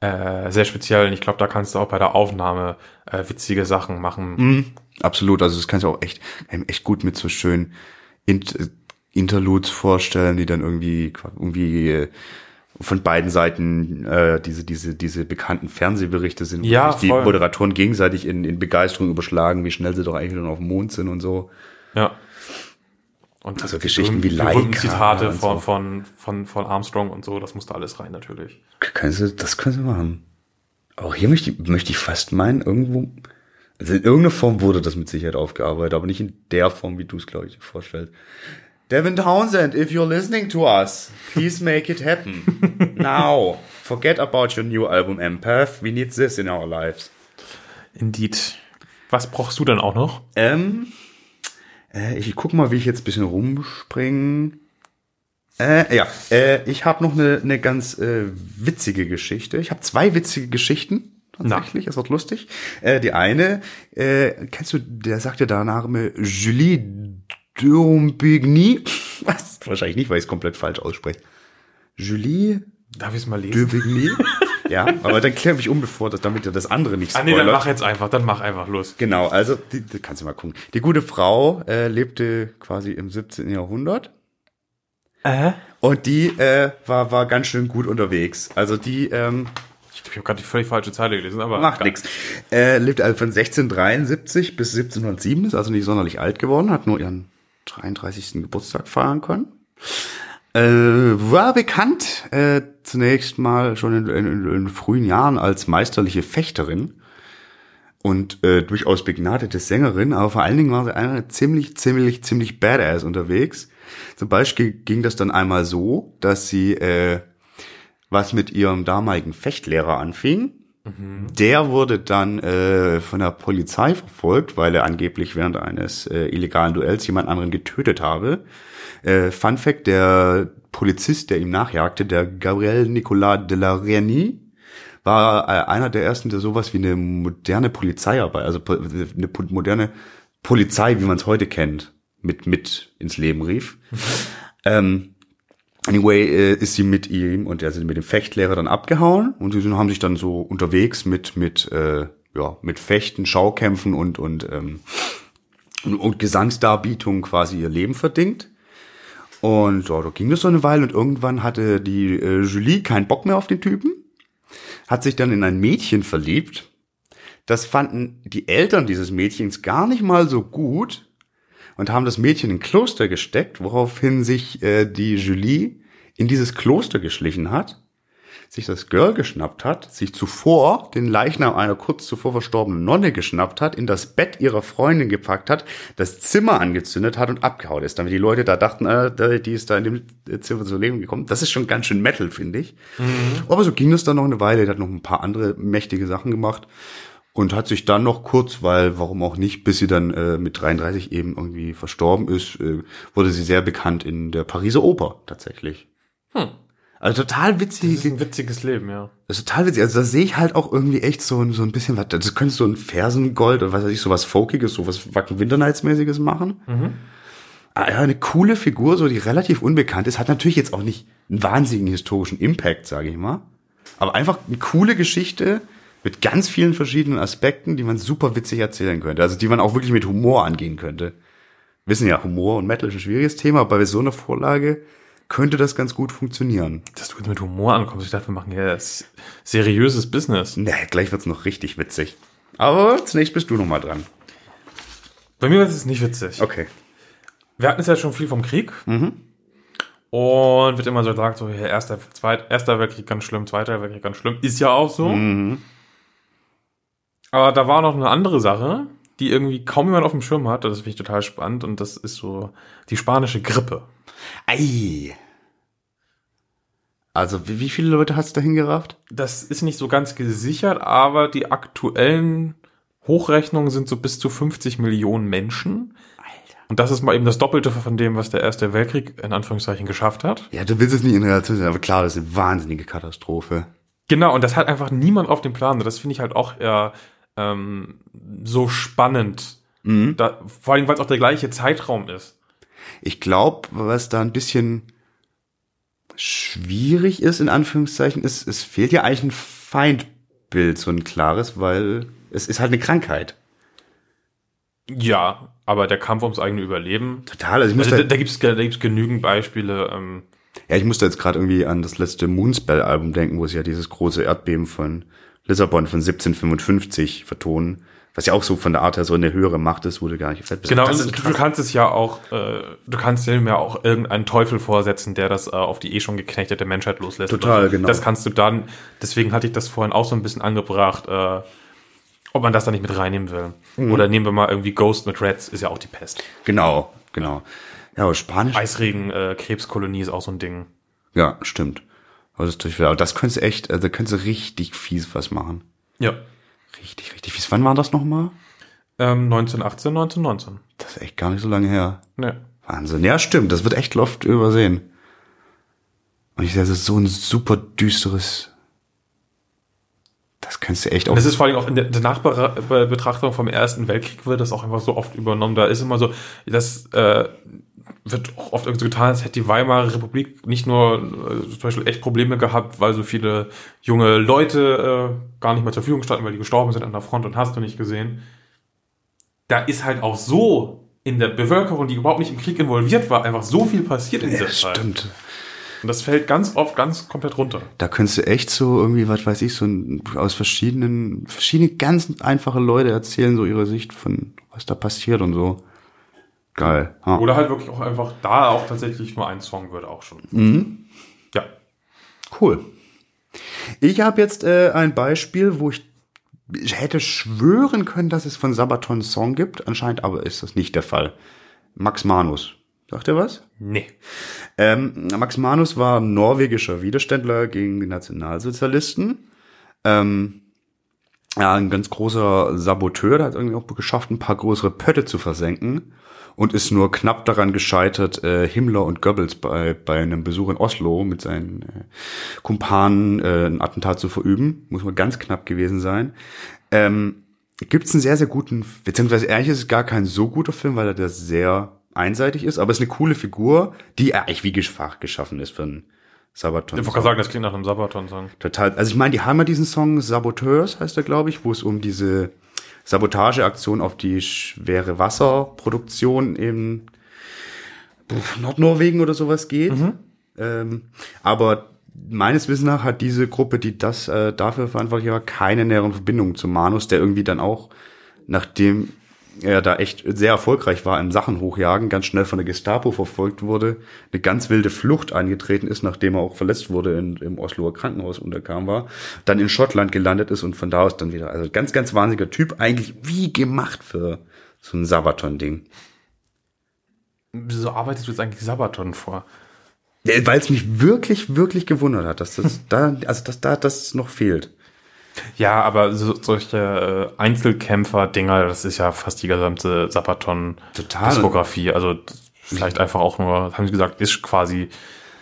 äh, sehr speziell. Und ich glaube, da kannst du auch bei der Aufnahme äh, witzige Sachen machen. Mhm. Absolut, also das kannst du auch echt, ähm, echt gut mit so schönen Int äh, Interludes vorstellen, die dann irgendwie, irgendwie äh, von beiden Seiten äh, diese, diese, diese bekannten Fernsehberichte sind, wo Ja, sich die. Moderatoren gegenseitig in, in Begeisterung überschlagen, wie schnell sie doch eigentlich schon auf dem Mond sind und so. Ja. Und Also Geschichten wie Laika Zitate von, so. von, von, von Armstrong und so, das musste alles rein natürlich. Können sie, das können sie machen. Auch hier möchte ich, möchte ich fast meinen, irgendwo, also in irgendeiner Form wurde das mit Sicherheit aufgearbeitet, aber nicht in der Form, wie du es, glaube ich, dir vorstellst. Devin Townsend, if you're listening to us, please make it happen. Now. Forget about your new album Empath. We need this in our lives. Indeed. Was brauchst du denn auch noch? Ähm, äh, ich guck mal, wie ich jetzt ein bisschen rumspringe. Äh, ja, äh, ich habe noch eine, eine ganz äh, witzige Geschichte. Ich habe zwei witzige Geschichten. Tatsächlich, es wird lustig. Äh, die eine, äh, kennst du, der sagt ja der Name Julie Dumbigny. Was? Wahrscheinlich nicht, weil ich es komplett falsch ausspreche. Julie Darf ich es mal lesen? Dumbigny? ja, aber dann kläre ich um, bevor das, damit ihr das andere nicht Ah, nee, dann spoilert. mach jetzt einfach, dann mach einfach los. Genau, also die, die kannst du mal gucken. Die gute Frau äh, lebte quasi im 17. Jahrhundert Äh? und die äh, war war ganz schön gut unterwegs. Also die ähm, Ich, ich habe gerade die völlig falsche Zeile gelesen, aber. macht nix. Äh, lebte also von 1673 bis 1707, ist also nicht sonderlich alt geworden, hat nur ihren 33. Geburtstag feiern können. Äh, war bekannt äh, zunächst mal schon in, in, in frühen Jahren als meisterliche Fechterin und äh, durchaus begnadete Sängerin, aber vor allen Dingen war sie eine ziemlich, ziemlich, ziemlich badass unterwegs. Zum Beispiel ging das dann einmal so, dass sie äh, was mit ihrem damaligen Fechtlehrer anfing. Der wurde dann äh, von der Polizei verfolgt, weil er angeblich während eines äh, illegalen Duells jemand anderen getötet habe. Äh, Fun Fact, der Polizist, der ihm nachjagte, der Gabriel Nicolas de la Reynie, war äh, einer der ersten, der sowas wie eine moderne Polizeiarbeit, also eine po- moderne Polizei, wie man es heute kennt, mit, mit ins Leben rief. ähm, Anyway, äh, ist sie mit ihm und also mit dem Fechtlehrer dann abgehauen und sie sind- haben sich dann so unterwegs mit mit äh, ja mit Fechten, Schaukämpfen und und ähm, und, und Gesangsdarbietungen quasi ihr Leben verdingt. Und ja, da ging das so eine Weile und irgendwann hatte die äh, Julie keinen Bock mehr auf den Typen, hat sich dann in ein Mädchen verliebt. Das fanden die Eltern dieses Mädchens gar nicht mal so gut und haben das Mädchen in ein Kloster gesteckt, woraufhin sich äh, die Julie in dieses Kloster geschlichen hat, sich das Girl geschnappt hat, sich zuvor den Leichnam einer kurz zuvor verstorbenen Nonne geschnappt hat, in das Bett ihrer Freundin gepackt hat, das Zimmer angezündet hat und abgehauen ist, damit die Leute da dachten, äh, die ist da in dem Zimmer zu Leben gekommen. Das ist schon ganz schön Metal, finde ich. Aber so ging es dann noch eine Weile. Der hat noch ein paar andere mächtige Sachen gemacht und hat sich dann noch kurz, weil warum auch nicht, bis sie dann äh, mit 33 eben irgendwie verstorben ist, äh, wurde sie sehr bekannt in der Pariser Oper tatsächlich. Hm. Also total Das ist witzig, ein witziges Leben, ja. das ist total witzig. Also da sehe ich halt auch irgendwie echt so, ein- so ein bisschen was, das könnte so ein Fersengold oder was weiß ich, so was Folkiges, so was Wacken Winternights-mäßiges machen. Ah, ja, eine coole Figur, so die relativ unbekannt ist, hat natürlich jetzt auch nicht einen wahnsinnigen historischen Impact, sage ich mal. Aber einfach eine coole Geschichte mit ganz vielen verschiedenen Aspekten, die man super witzig erzählen könnte. Also die man auch wirklich mit Humor angehen könnte. Wissen ja, Humor und Metal ist ein schwieriges Thema, aber bei so einer Vorlage könnte das ganz gut funktionieren. Dass du jetzt mit Humor ankommst, ich dachte, wir machen ja seriöses Business. Nee, gleich wird's noch richtig witzig. Aber zunächst bist du noch mal dran. Bei mir ist es nicht witzig. Okay. Wir hatten es ja schon viel vom Krieg. Und wird immer so gesagt, so, ja, erster, zweit, erster Weltkrieg ganz schlimm, zweiter Weltkrieg ganz schlimm. Ist ja auch so. Aber da war noch eine andere Sache, die irgendwie kaum jemand auf dem Schirm hat. Das finde ich total spannend. Und das ist so die spanische Grippe. Ei. Also, wie, wie viele Leute hast du dahin gerafft? Das ist nicht so ganz gesichert, aber die aktuellen Hochrechnungen sind so bis zu 50 Millionen Menschen. Und das ist mal eben das Doppelte von dem, was der Erste Weltkrieg in Anführungszeichen geschafft hat. Ja, du willst es nicht in Relation sehen, aber klar, das ist eine wahnsinnige Katastrophe. Genau, und das hat einfach niemand auf dem Plan. Das finde ich halt auch eher ähm, so spannend. Da, vor allem, weil es auch der gleiche Zeitraum ist. Ich glaube, was da ein bisschen schwierig ist, in Anführungszeichen, ist, es fehlt ja eigentlich ein Feindbild, so ein klares, weil es ist halt eine Krankheit. Ja, aber der Kampf ums eigene Überleben. Total. Also ich muss Also, da, da, gibt es da gibt's genügend Beispiele. Ähm, ja, ich musste jetzt gerade irgendwie an das letzte Moonspell-Album denken, wo sie ja dieses große Erdbeben von Lissabon von 1755 vertonen, was ja auch so von der Art her so eine höhere Macht ist, wurde gar nicht fett. genau, das ist du, krass. du kannst es ja auch, äh, du kannst dem ja auch irgendeinen Teufel vorsetzen, der das äh, auf die eh schon geknechtete Menschheit loslässt. Total, genau. Das kannst du dann, deswegen hatte ich das vorhin auch so ein bisschen angebracht, äh, ob man das da nicht mit reinnehmen will. Mhm. Oder nehmen wir mal irgendwie Ghost mit Reds, ist ja auch die Pest. Genau, genau. Ja, aber Spanisch. Eisregen, äh, Krebskolonie ist auch so ein Ding. Ja, stimmt. Aber das, aber das könntest du echt, also da könntest du richtig fies was machen. Ja. Richtig, richtig fies. Wann war das nochmal? Ähm, 1918, 1919. Das ist echt gar nicht so lange her. Ne. Wahnsinn. Ja, stimmt. Das wird echt oft übersehen. Und ich sehe, das ist so ein super düsteres. Das könntest du echt auch. Das ist vor allem auch in der, der Nachbetrachtung vom Ersten Weltkrieg wird das auch einfach so oft übernommen. Da ist immer so, das äh, wird auch oft irgendwie so getan, als hätte die Weimarer Republik nicht nur äh, zum Beispiel echt Probleme gehabt, weil so viele junge Leute äh, gar nicht mehr zur Verfügung standen, weil die gestorben sind an der Front und hast du nicht gesehen. Da ist halt auch so in der Bevölkerung, die überhaupt nicht im Krieg involviert war, einfach so viel passiert in dieser ja, Zeit. stimmt. Und das fällt ganz oft ganz komplett runter. Da könntest du echt so irgendwie, was weiß ich, so ein, aus verschiedenen, verschiedene ganz einfache Leute erzählen so ihre Sicht von, was da passiert und so. Geil. Ja. Oder halt wirklich auch einfach da auch tatsächlich nur ein Song würde auch schon. Mhm. Ja. Cool. Ich habe jetzt äh, ein Beispiel, wo ich, hätte schwören können, dass es von Sabaton einen Song gibt. Anscheinend aber ist das nicht der Fall. Max Manus. Sagt ihr was? Nee. Ähm, Max Manus war norwegischer Widerständler gegen die Nationalsozialisten. Ähm, ja, ein ganz großer Saboteur, der hat irgendwie auch geschafft, ein paar größere Pötte zu versenken und ist nur knapp daran gescheitert, äh, Himmler und Goebbels bei, bei einem Besuch in Oslo mit seinen äh, Kumpanen äh, ein Attentat zu verüben. Muss mal ganz knapp gewesen sein. Ähm, Gibt es einen sehr, sehr guten, beziehungsweise ehrlich ist es gar kein so guter Film, weil er der sehr einseitig ist, aber es ist eine coole Figur, die eigentlich wie Fach geschaffen ist für einen Sabaton. Ich wollte gerade sagen, das klingt nach einem Sabaton-Song. Total. Also ich meine, die haben ja diesen Song Saboteurs, heißt er, glaube ich, wo es um diese Sabotageaktion auf die schwere Wasserproduktion in Nordnorwegen oder sowas geht. Mhm. Ähm, aber meines Wissens nach hat diese Gruppe, die das äh, dafür verantwortlich war, keine näheren Verbindungen zu Manus, der irgendwie dann auch, nachdem er da echt sehr erfolgreich war im Sachen hochjagen, ganz schnell von der Gestapo verfolgt wurde, eine ganz wilde Flucht eingetreten ist, nachdem er auch verletzt wurde in, im Osloer Krankenhaus unterkam war, dann in Schottland gelandet ist und von da aus dann wieder, also ganz, ganz wahnsinniger Typ, eigentlich wie gemacht für so ein Sabaton-Ding. Wieso arbeitest du jetzt eigentlich Sabaton vor? Weil es mich wirklich, wirklich gewundert hat, dass das da, also dass da das noch fehlt. Ja, aber so, solche äh, Einzelkämpfer-Dinger, das ist ja fast die gesamte Sabaton-Diskografie. Also vielleicht einfach auch nur, haben sie gesagt, ist quasi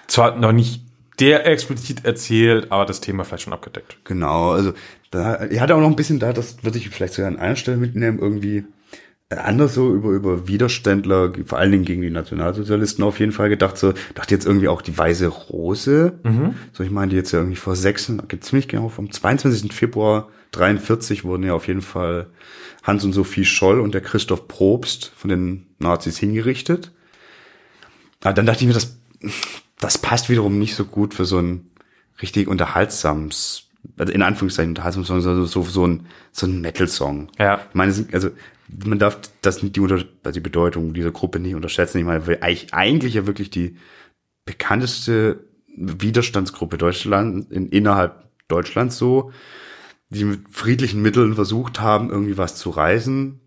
zwar noch nicht der explizit erzählt, aber das Thema vielleicht schon abgedeckt. Genau, also da, er hat auch noch ein bisschen da, das würde ich vielleicht sogar an einer Stelle mitnehmen, irgendwie anders so über, über Widerständler, vor allen Dingen gegen die Nationalsozialisten auf jeden Fall gedacht, so, dachte jetzt irgendwie auch die Weiße Rose. Mhm. So, ich meine, die jetzt ja irgendwie vor sechs, ziemlich genau, vom 22. Februar 43 wurden ja auf jeden Fall Hans und Sophie Scholl und der Christoph Probst von den Nazis hingerichtet. Aber dann dachte ich mir, das, das passt wiederum nicht so gut für so ein richtig unterhaltsames, also in Anführungszeichen unterhaltsames Song, so, so, so ein, so ein Metal-Song. Ja. Ich meine, also, man darf das die, unter, also die Bedeutung dieser Gruppe nicht unterschätzen. Ich meine, weil eigentlich, eigentlich ja wirklich die bekannteste Widerstandsgruppe Deutschland in, innerhalb Deutschlands so, die mit friedlichen Mitteln versucht haben, irgendwie was zu reißen.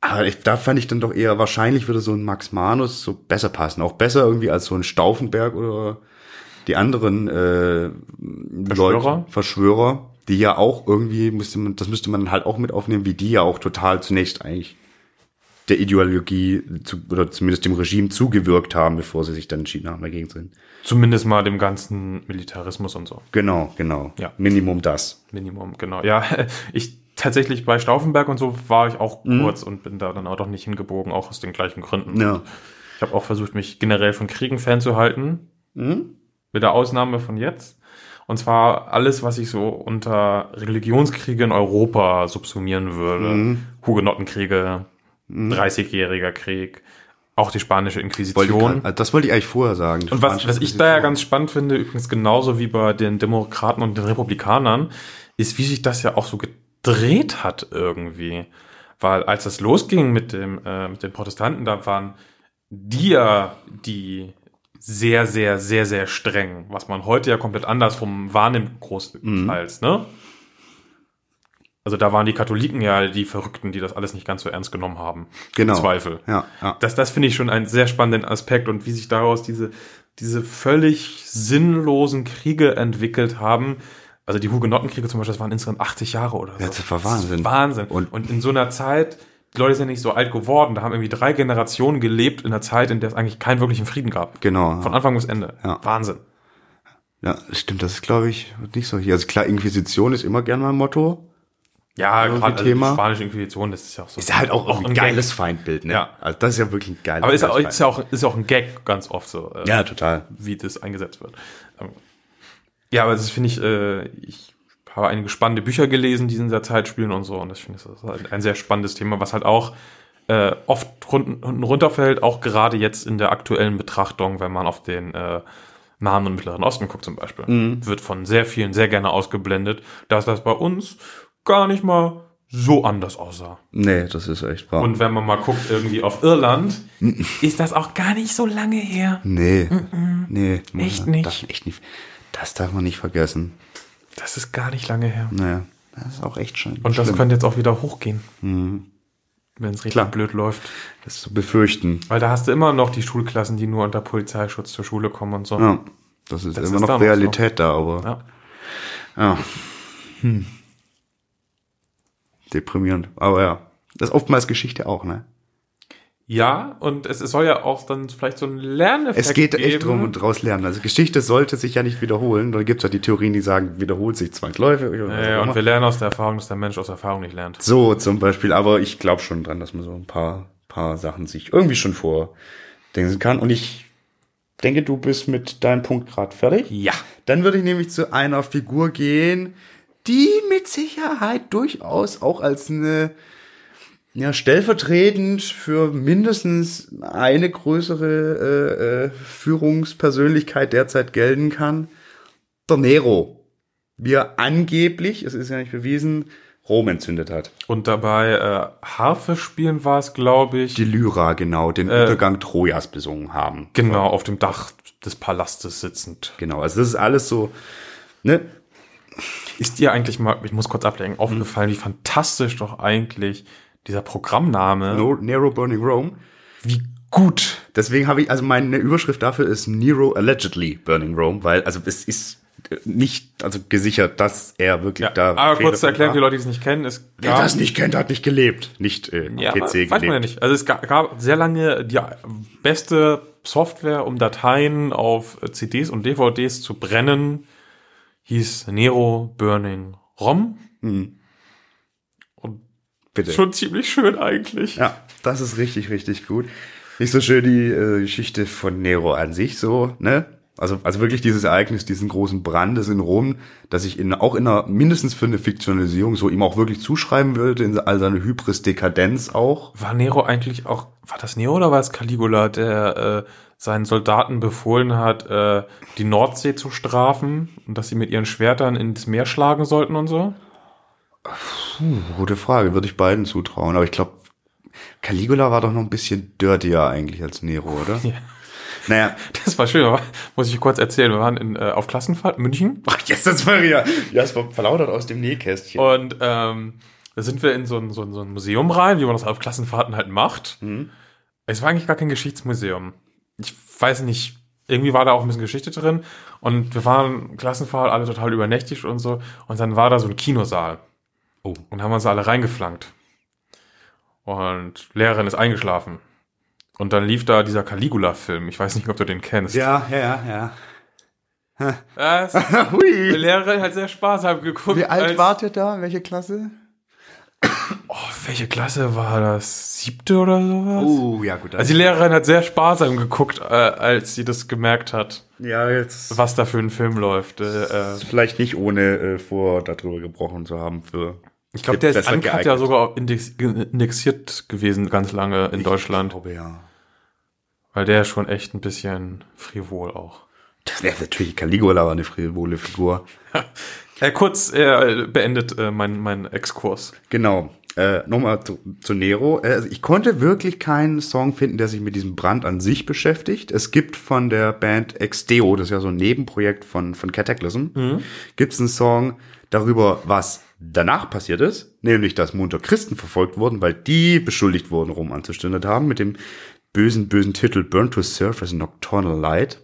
Aber ich, da fand ich dann doch eher, wahrscheinlich würde so ein Max Manus so besser passen. Auch besser irgendwie als so ein Stauffenberg oder die anderen äh, Verschwörer? Leute, Verschwörer, die ja auch irgendwie, müsste man, das müsste man halt auch mit aufnehmen, wie die ja auch total zunächst eigentlich der Ideologie zu, oder zumindest dem Regime zugewirkt haben, bevor sie sich dann entschieden haben, dagegen zu sein. Zumindest mal dem ganzen Militarismus und so. Genau, genau. Ja. Minimum das. Minimum, genau. Ja, ich tatsächlich bei Stauffenberg und so war ich auch kurz und bin da dann auch doch nicht hingebogen, auch aus den gleichen Gründen. Ja. Ich habe auch versucht, mich generell von Kriegen fernzuhalten, Mhm. mit der Ausnahme von jetzt. Und zwar alles, was ich so unter Religionskriege in Europa subsumieren würde. Mhm. Hugenottenkriege, 30-jähriger Krieg, auch die spanische Wollte Inquisition. also das wollte ich eigentlich vorher sagen. Und was, was ich da ja ganz spannend finde, übrigens genauso wie bei den Demokraten und den Republikanern, ist, wie sich das ja auch so gedreht hat irgendwie. Weil als das losging mit, dem, äh, mit den Protestanten, da waren die ja die sehr, sehr, sehr, sehr streng, was man heute ja komplett andersrum wahrnimmt, großteils, ne? Also da waren die Katholiken ja die Verrückten, die das alles nicht ganz so ernst genommen haben. Genau. Im Zweifel. Ja, ja. Das, das finde ich schon einen sehr spannenden Aspekt und wie sich daraus diese, diese völlig sinnlosen Kriege entwickelt haben. Also die Hugenottenkriege zum Beispiel, das waren insgesamt 80 Jahre oder so. Ja, das war Wahnsinn. ist Wahnsinn. Und- Und, in so einer Zeit, die Leute sind ja nicht so alt geworden, da haben irgendwie drei Generationen gelebt in einer Zeit, in der es eigentlich keinen wirklichen Frieden gab. Genau. Von Anfang bis Ende. Ja. Wahnsinn. Ja, stimmt, das ist, glaube ich, nicht so hier. Also klar, Inquisition ist immer gern mein Motto. Ja, gerade also die Thema. spanische Inquisition, das ist ja auch so. Ist ja halt auch, ein ein geiles Gag. Feindbild, ne? Ja. Also das ist ja wirklich ein geiles Aber ist, auch, ist, ja auch, ist ja auch ein Gag ganz oft so. äh, Ja, total. wie das eingesetzt wird. Ähm, Ja, aber das finde ich, äh, ich habe einige spannende Bücher gelesen, die in dieser Zeit spielen und so, und das finde ich das halt ein sehr spannendes Thema, was halt auch äh, oft unten runterfällt, auch gerade jetzt in der aktuellen Betrachtung, wenn man auf den äh, Nahen und Mittleren Osten guckt zum Beispiel, wird von sehr vielen sehr gerne ausgeblendet, dass das bei uns gar nicht mal so anders aussah. Nee, das ist echt wahr. Und wenn man mal guckt, irgendwie auf Irland, ist das auch gar nicht so lange her. nee, nee. man Echt nicht. Darf echt nicht. Das darf man nicht vergessen. Das ist gar nicht lange her. Naja, das ist auch echt schön. Und das schlimm. könnte jetzt auch wieder hochgehen. Wenn es richtig Klar. blöd läuft. das ist zu befürchten. Weil da hast du immer noch die Schulklassen, die nur unter Polizeischutz zur Schule kommen und so. Ja, das ist Das immer ist noch da noch Realität da, aber Ja. ja. Hm. Deprimierend. Aber ja, das ist oftmals Geschichte auch, ne? Ja, und es, es soll ja auch dann vielleicht so ein Lerneffekt Es geht geben. echt drum und draus lernen. Also Geschichte sollte sich ja nicht wiederholen. Da gibt's ja die Theorien, die sagen, wiederholt sich zwangsläufig. oder Ja, und wir lernen aus der Erfahrung, dass der Mensch aus Erfahrung nicht lernt. So zum Beispiel, aber ich glaube schon dran, dass man so ein paar, paar Sachen sich irgendwie schon vordenken kann. Und ich denke, du bist mit deinem Punkt gerade fertig. Ja. Dann würde ich nämlich zu einer Figur gehen, die mit Sicherheit durchaus auch als eine ja, stellvertretend für mindestens eine größere äh, äh, Führungspersönlichkeit derzeit gelten kann. Der Nero. Wie er angeblich, es ist ja nicht bewiesen, Rom entzündet hat. Und dabei äh, Harfe spielen war es, glaube ich. Die Lyra, genau, den Untergang Trojas besungen haben. genau, auf dem Dach des Palastes sitzend. Genau, also das ist alles so, ne? Ist dir eigentlich mal, ich muss kurz ablenken, aufgefallen, wie fantastisch doch eigentlich dieser Programmname, No, Nero Burning Rome. wie gut. Deswegen habe ich, also meine Überschrift dafür ist Nero allegedly burning Rome, weil, also es ist nicht, also gesichert, dass er wirklich Ja, da. aber Fehler kurz zu erklären, für. Leute, die es nicht kennen, es Wer das nicht kennt, hat nicht gelebt. Nicht äh, ja, PC weiß gelebt. man ja nicht. Also es gab, gab sehr lange die beste Software, um Dateien auf CDs und DVDs zu brennen, hieß Nero Burning ROM. Bitte. Schon ziemlich schön eigentlich. Ja, das ist richtig, richtig gut. Nicht so schön die äh, Geschichte von Nero an sich so, ne? Also, also wirklich dieses Ereignis, diesen großen Brandes in Rom, dass ich in, auch in einer, mindestens für eine Fiktionalisierung so ihm auch wirklich zuschreiben würde, in all seine Hybris-Dekadenz auch. War Nero eigentlich auch, war das Nero oder war es Caligula, der äh, seinen Soldaten befohlen hat, äh, die Nordsee zu strafen und dass sie mit ihren Schwertern ins Meer schlagen sollten und so? Gute Frage, würde ich beiden zutrauen. Aber ich glaube, Caligula war doch noch ein bisschen dirtier eigentlich als Nero, oder? Ja. Naja, Das war schön, aber muss ich kurz erzählen. Wir waren in, äh, auf Klassenfahrt in München ach, jetzt das Maria. Ja, es war verlautert aus dem Nähkästchen. und ähm, da sind wir in so ein, so, ein, so ein Museum rein, wie man das auf Klassenfahrten halt macht. Es war eigentlich gar kein Geschichtsmuseum. Ich weiß nicht, irgendwie war da auch ein bisschen Geschichte drin und wir waren Klassenfahrt, alle total übernächtig und so und dann war da so ein Kinosaal. Oh. Und haben uns alle reingeflankt. Und Lehrerin ist eingeschlafen. Und dann lief da dieser Caligula-Film. Ich weiß nicht, ob du den kennst. Ja, ja, ja. Das, die Hui. Lehrerin hat sehr spaßhaft geguckt. Wie alt als- wart ihr da? Welche Klasse? Oh, welche Klasse war das? Siebte oder sowas? Oh, ja, gut. Also die Lehrerin hat sehr sparsam geguckt, äh, als sie das gemerkt hat, ja, jetzt was da für ein Film läuft. Äh, äh, vielleicht nicht ohne äh, vor darüber gebrochen zu haben für. Ich glaube, der ist Uncut ja geeignet. sogar auch index indexiert gewesen ganz lange in Deutschland, Ich glaube, ja. weil der ist schon echt ein bisschen frivol auch. Das wäre natürlich Caligula war eine frivole Figur. Äh, kurz äh, beendet äh, mein, mein Exkurs. Genau. Äh, Nochmal zu, zu Nero. Äh, Also ich konnte wirklich keinen Song finden, der sich mit diesem Brand an sich beschäftigt. Es gibt von der Band Exteo, das ist ja so ein Nebenprojekt von, von Cataclysm, gibt es einen Song darüber, was danach passiert ist, nämlich dass munter Christen verfolgt wurden, weil die beschuldigt wurden, Rom anzustündet haben, mit dem bösen, bösen Titel Burn to Serve as Nocturnal Light.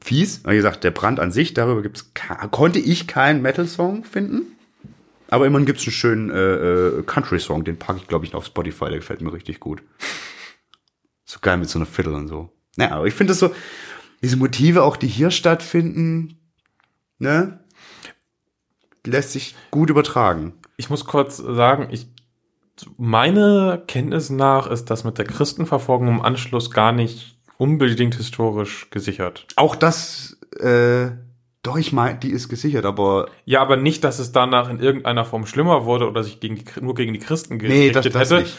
Fies, wie gesagt, der Brand an sich, darüber gibt's konnte ich keinen Metal-Song finden. Aber immerhin gibt's einen schönen äh, äh, Country-Song, den packe ich, glaube ich, auf Spotify, der gefällt mir richtig gut. So geil mit so einer Fiddle und so. Naja, aber ich finde das so, diese Motive auch, die hier stattfinden, ne, lässt sich gut übertragen. Ich muss kurz sagen, ich meine Kenntnis nach ist das mit der Christenverfolgung im Anschluss gar nicht unbedingt historisch gesichert. Auch das, äh, doch, ich meine, die ist gesichert, aber Ja, aber nicht, dass es danach in irgendeiner Form schlimmer wurde oder sich gegen die, nur gegen die Christen nee, das, gerichtet das hätte, nicht.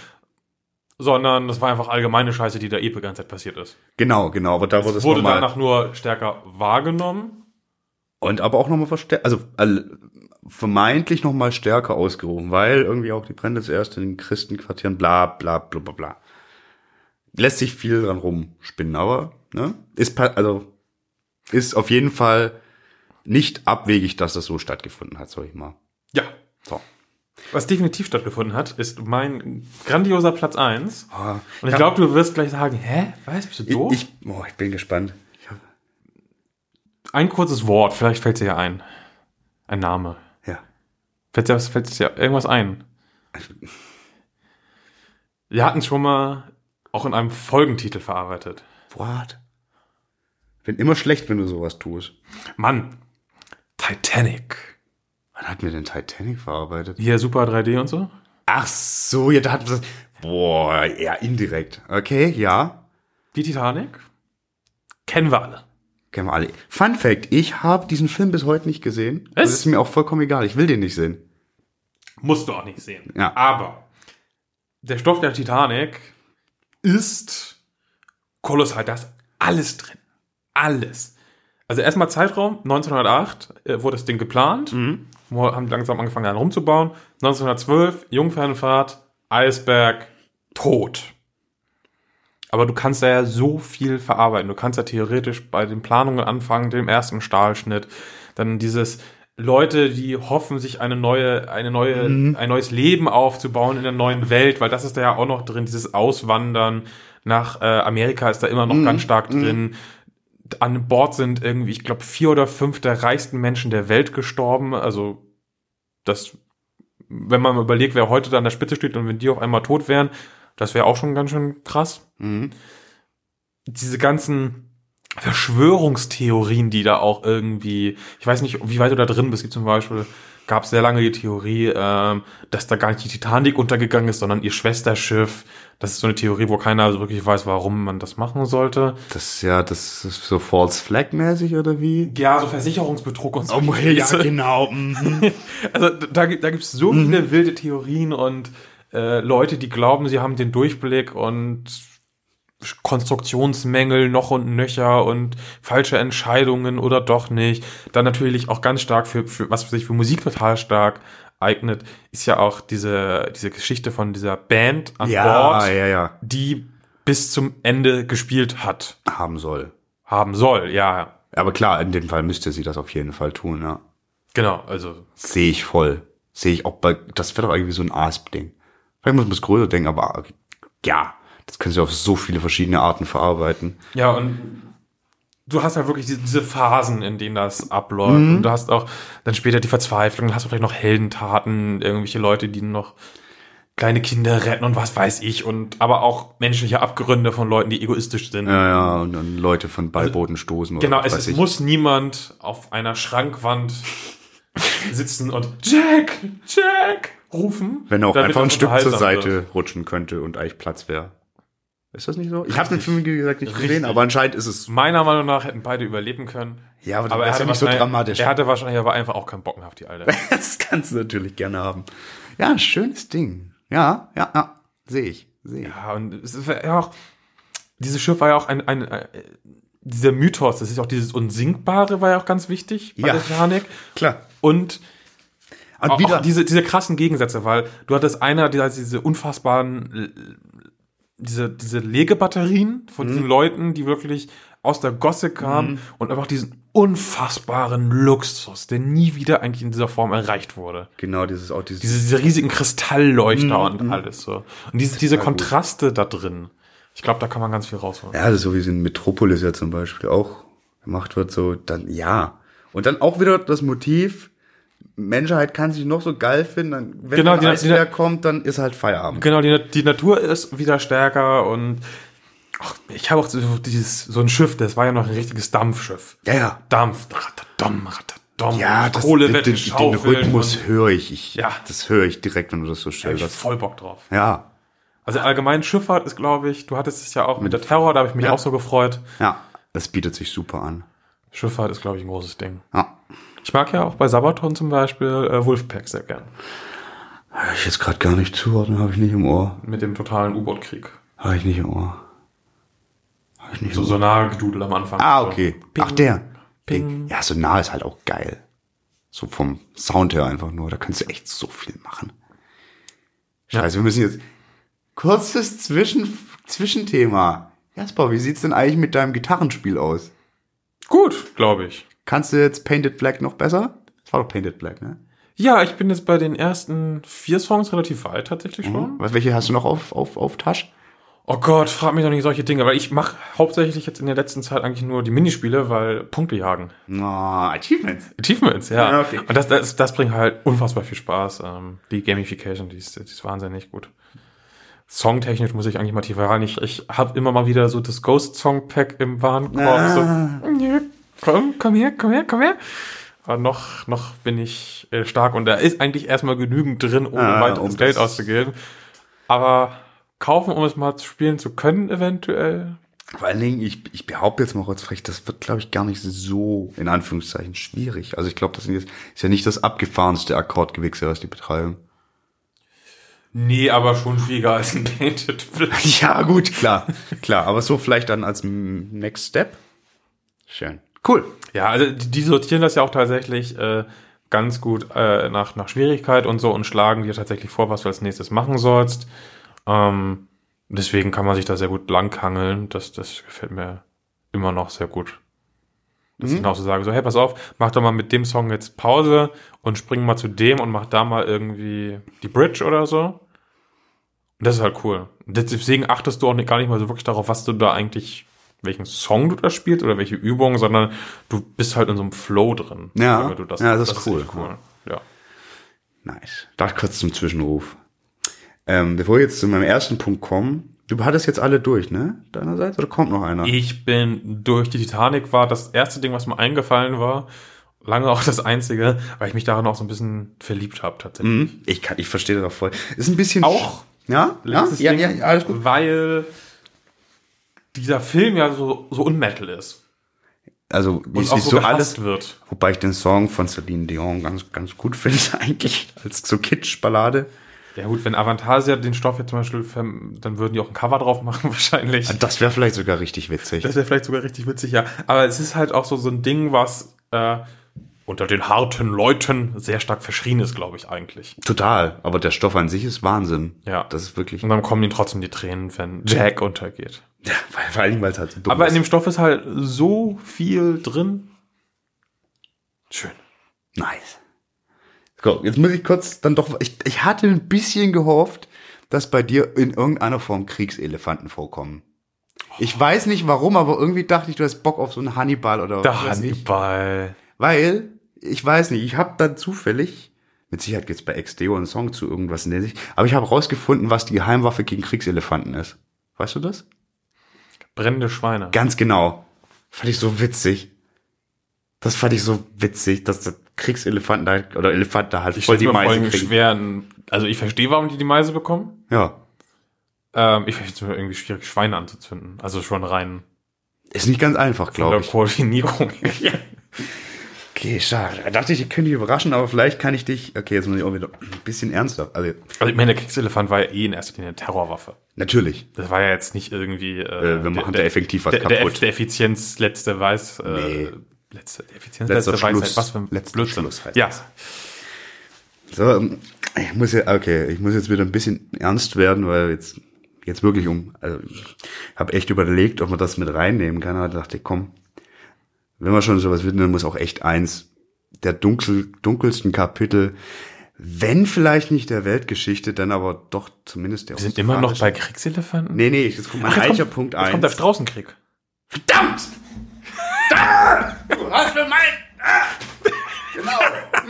sondern das war einfach allgemeine Scheiße, die da eh die ganze Zeit passiert ist. Genau, genau, aber da wurde Es es wurde nochmal. danach nur stärker wahrgenommen, Und aber auch nochmal verstärkt, also vermeintlich nochmal stärker ausgerufen, weil irgendwie auch die Brände zuerst in den Christenquartieren, bla bla bla bla bla. Lässt sich viel dran rumspinnen, aber ne, ist also ist auf jeden Fall nicht abwegig, dass das so stattgefunden hat, sag ich mal. Ja. So. Was definitiv stattgefunden hat, ist mein grandioser Platz 1. Ah, Und ich glaube, du wirst gleich sagen, hä, was, bist du doof? Ich, oh, ich bin gespannt. Ein kurzes Wort, vielleicht fällt dir ja ein. Ein Name. ja. Fällt dir, fällt dir irgendwas ein? Wir hatten es schon mal auch in einem Folgentitel verarbeitet. What? Bin immer schlecht, wenn du sowas tust. Mann, Titanic. Wann hatten wir denn Titanic verarbeitet? Hier Super 3D und so. Ach so, ja, da hatten wir das. Boah, eher indirekt. Okay, ja. Die Titanic. Kennen wir alle. Kennen wir alle. Fun Fact, ich habe diesen Film bis heute nicht gesehen. Was? Das ist mir auch vollkommen egal. Ich will den nicht sehen. Musst du auch nicht sehen. Ja. Aber der Stoff der Titanic ist kolossal. Da ist alles drin. Alles. Also erstmal Zeitraum, 1908 äh, wurde das Ding geplant. Wir haben langsam angefangen daran rumzubauen. 1912, Jungfernfahrt, Eisberg, tot. Aber du kannst da ja so viel verarbeiten. Du kannst ja theoretisch bei den Planungen anfangen, dem ersten Stahlschnitt, dann dieses Leute, die hoffen, sich eine neue, eine neue, ein neues Leben aufzubauen in der neuen Welt, weil das ist da ja auch noch drin, dieses Auswandern nach äh, Amerika ist da immer noch ganz stark drin. An Bord sind irgendwie, ich glaube, vier oder fünf der reichsten Menschen der Welt gestorben. Also das, wenn man überlegt, wer heute da an der Spitze steht und wenn die auf einmal tot wären, das wäre auch schon ganz schön krass. Diese ganzen Verschwörungstheorien, die da auch irgendwie, ich weiß nicht, wie weit du da drin bist, wie zum Beispiel gab es sehr lange die Theorie, ähm, dass da gar nicht die Titanic untergegangen ist, sondern ihr Schwesterschiff. Das ist so eine Theorie, wo keiner so wirklich weiß, warum man das machen sollte. Das ist ja, das ist so False Flag mäßig oder wie? Ja, so Versicherungsbetrug und so. Oh, genau. mhm. Also da, gibt- da gibt es so viele wilde Theorien und äh, Leute, die glauben, sie haben den Durchblick und Konstruktionsmängel noch und nöcher und falsche Entscheidungen oder doch nicht. Dann natürlich auch ganz stark für, für was sich für Musik total stark eignet, ist ja auch diese, diese Geschichte von dieser Band an ja, Bord, ja, ja. die bis zum Ende gespielt hat, Haben soll. haben soll, ja. Aber klar, in dem Fall müsste sie das auf jeden Fall tun, ja. Genau, also Sehe ich voll. Sehe ich auch bei, das wäre doch irgendwie so ein Asp-Ding. Vielleicht muss man es größer denken, aber ja, das können sie auf so viele verschiedene Arten verarbeiten. Ja, und du hast ja wirklich diese, Phasen, in denen das abläuft. Und du hast auch dann später die Verzweiflung, dann hast du vielleicht noch Heldentaten, irgendwelche Leute, die noch kleine Kinder retten und was weiß ich. Und aber auch menschliche Abgründe von Leuten, die egoistisch sind. Ja, ja, und dann Leute von Beiboden stoßen oder Genau, was es, weiß es ich. muss niemand auf einer Schrankwand sitzen und Jack, Jack rufen. Wenn er auch einfach ein Stück zur Seite wird. rutschen könnte und eigentlich Platz wäre. Ist das nicht so? Ich habe den Film, wie gesagt, nicht Richtig. gesehen, aber anscheinend ist es. Meiner Meinung nach hätten beide überleben können. Ja, aber, Aber das er ist ja nicht so dramatisch. er hatte wahrscheinlich aber einfach auch keinen Bock mehr auf die Alte. Das kannst du natürlich gerne haben. Ja, schönes Ding. Ja, ja, ja. Sehe ich. Sehe ich. Ja, und es ist ja auch, dieses Schiff war ja auch ein, ein, äh, dieser Mythos, das ist auch dieses Unsinkbare, war ja auch ganz wichtig bei Ja. der Titanic. Klar. Und Und auch wieder. diese, diese krassen Gegensätze, weil du hattest einer, hat diese unfassbaren, diese, diese Legebatterien von Mhm. diesen Leuten, die wirklich aus der Gosse kamen und einfach diesen unfassbaren Luxus, der nie wieder eigentlich in dieser Form erreicht wurde. genau, dieses auch dieses. Diese, diese riesigen Kristallleuchter Mhm. und alles so. Und diese, diese Kontraste da drin. Ich glaube, da kann man ganz viel rausholen. ja, so wie es in Metropolis ja zum Beispiel auch gemacht wird, so dann ja. Und dann auch wieder das Motiv. Menschheit kann sich noch so geil finden, dann, wenn Genau, die- Eisbär die- kommt, dann ist halt Feierabend. Genau, die, die Natur ist wieder stärker und ach, ich habe auch so, dieses, so ein Schiff, das war ja noch ein richtiges Dampfschiff. Ja, ja. Dampf, ratadom, ratadom. Ja, das, Kohle den, den, den Rhythmus höre ich. ich Ja. Das höre ich direkt, wenn du das so Da hab ich voll Bock drauf. Ja, Also allgemein Schifffahrt ist, glaube ich, du hattest es ja auch mit der Terror, da habe ich mich Ja. auch so gefreut. ja. Das bietet sich super an. Schifffahrt ist, glaube ich, ein großes Ding. Ja. Ich mag ja auch bei Sabaton zum Beispiel äh, Wolfpack sehr gern. Hör ich jetzt gerade gar nicht zuordnen, habe ich nicht im Ohr. Mit dem totalen U-Boot-Krieg. Habe ich nicht im Ohr. Habe ich nicht So im Ohr. Sonargedudel am Anfang. Ah, So. okay. Ping. Ach, der. Ping. Ja, so nah ist halt auch geil. So vom Sound her einfach nur. Da kannst du echt so viel machen. Scheiße, wir müssen jetzt kurzes Zwischen Zwischenthema. Jasper, wie sieht's denn eigentlich mit deinem Gitarrenspiel aus? Gut, glaube ich. Kannst du jetzt Painted Black noch besser? Das war doch Painted Black, ne? Ja, ich bin jetzt bei den ersten vier Songs relativ weit tatsächlich schon. Was, welche hast du noch auf, auf, auf Tasch? Oh Gott, frag mich doch nicht solche Dinge, weil ich mache hauptsächlich jetzt in der letzten Zeit eigentlich nur die Minispiele, weil Punkte jagen. Oh, Achievements. Achievements, ja. Ja, okay. Und das, das, das bringt halt unfassbar viel Spaß. Ähm, die Gamification, die ist, die ist wahnsinnig gut. Songtechnisch muss ich eigentlich mal tiefer rein. Ich, ich habe immer mal wieder so das Ghost Song Pack im Warenkorb. Ah. So, "Ja, komm, komm her, komm her, komm her. Aber noch, noch bin ich äh, stark und da ist eigentlich erstmal genügend drin, um Ah, weiteres um Geld auszugeben. Aber kaufen, um es mal zu spielen zu können, eventuell. Vor allen Dingen, ich, ich behaupte jetzt mal kurz frech, das wird, glaube ich, gar nicht so, in Anführungszeichen, schwierig. Also ich glaube, das ist ja nicht das abgefahrenste Akkordgewichse, was die betreiben. Nee, aber schon schwieriger als ein Painted Black. Ja, gut, klar, klar. Aber so vielleicht dann als Next Step. Schön. Cool. Ja, also die, sortieren das ja auch tatsächlich äh, ganz gut äh, nach, nach Schwierigkeit und so und schlagen dir tatsächlich vor, was du als nächstes machen sollst. Ähm, deswegen kann man sich da sehr gut langhangeln. Das, das gefällt mir immer noch sehr gut. Dass ich noch so sage, so, hey, pass auf, mach doch mal mit dem Song jetzt Pause und spring mal zu dem und mach da mal irgendwie die Bridge oder so. Das ist halt cool. Deswegen achtest du auch gar nicht mal so wirklich darauf, was du da eigentlich, welchen Song du da spielst oder welche Übung, sondern du bist halt in so einem Flow drin. Ja. Das, Ja, das ist cool. echt cool. Ja. Nice. Da kurz zum Zwischenruf. Ähm, bevor wir jetzt zu meinem ersten Punkt kommen, du hattest jetzt alle durch, ne? Deinerseits oder kommt noch einer? Ich bin durch die Titanic war das erste Ding, was mir eingefallen war. Lange auch das einzige, weil ich mich daran auch so ein bisschen verliebt habe tatsächlich. Mhm. Ich kann, ich verstehe das auch voll. Ist ein bisschen Auch Ja, Letztes ja, Ding, ja, ja, alles gut. Weil dieser Film ja so, so unmetal ist. Also wie es so alles wird. Wobei ich den Song von Celine Dion ganz, ganz gut finde, eigentlich, als so Kitsch-Ballade. Ja gut, wenn Avantasia den Stoff jetzt zum Beispiel, dann würden die auch ein Cover drauf machen wahrscheinlich. Das wäre vielleicht sogar richtig witzig. Das wäre vielleicht sogar richtig witzig, ja. Aber es ist halt auch so, so ein Ding, was äh, unter den harten Leuten sehr stark verschrien ist, glaube ich, eigentlich. Total. Aber der Stoff an sich ist Wahnsinn. Ja. Das ist wirklich. Und dann kommen ihnen trotzdem die Tränen, wenn Jack untergeht. Ja, weil, vor Dingen, weil es halt so dumm Aber in ist. dem Stoff ist halt so viel drin. Schön. Nice. So, jetzt muss ich kurz dann doch. Ich, ich hatte ein bisschen gehofft, dass bei dir in irgendeiner Form Kriegselefanten vorkommen. Ich weiß nicht warum, aber irgendwie dachte ich, du hast Bock auf so einen Hannibal oder Der weiß. Hannibal. Weil, ich weiß nicht, ich habe dann zufällig, mit Sicherheit gibt's bei XDO einen Song zu irgendwas in der Sicht, aber ich habe rausgefunden, was die Geheimwaffe gegen Kriegselefanten ist. Weißt du das? Brennende Schweine. Ganz genau. Fand ich so witzig. Das fand ich so witzig, dass der Kriegselefanten da, oder Elefanten da halt Ich voll die Meise allem kriegen. schwer. ein- Also ich verstehe, warum die die Meise bekommen. Ja. Ähm, ich finde es mir irgendwie schwierig, Schweine anzuzünden. Also schon rein Ist nicht ganz einfach, glaube ich. Koordinierung. Okay, schade. Da dachte ich, ich könnte dich überraschen, aber vielleicht kann ich dich, okay, jetzt muss ich auch wieder ein bisschen ernster. Also, Also ich meine, der Kriegselefant war ja eh in erster Linie eine Terrorwaffe. natürlich. Das war ja jetzt nicht irgendwie. Äh, wir machen da effektiv was der, der, kaputt. der Effizienz letzte Weiß. Äh, Nee. Letzte der Effizienz Letzter letzte Weisheit. Schluss. Was für ein Letzter Blödsinn. Schluss heißt Ja. das. So, ähm, ich muss ja, okay, ich muss jetzt wieder ein bisschen ernst werden, weil jetzt, jetzt wirklich um, also ich habe echt überlegt, ob man das mit reinnehmen kann, aber dachte, komm, wenn wir schon sowas widmen, dann muss auch echt eins der dunkel, dunkelsten Kapitel, wenn vielleicht nicht der Weltgeschichte, dann aber doch zumindest der Wir sind immer noch bei Kriegselefanten? Nee, nee, jetzt kommt mein Ach, jetzt reicher kommt, Punkt Jetzt kommt der. Straußenkrieg. Verdammt! Da! Du hast mir mein... Ah! Genau,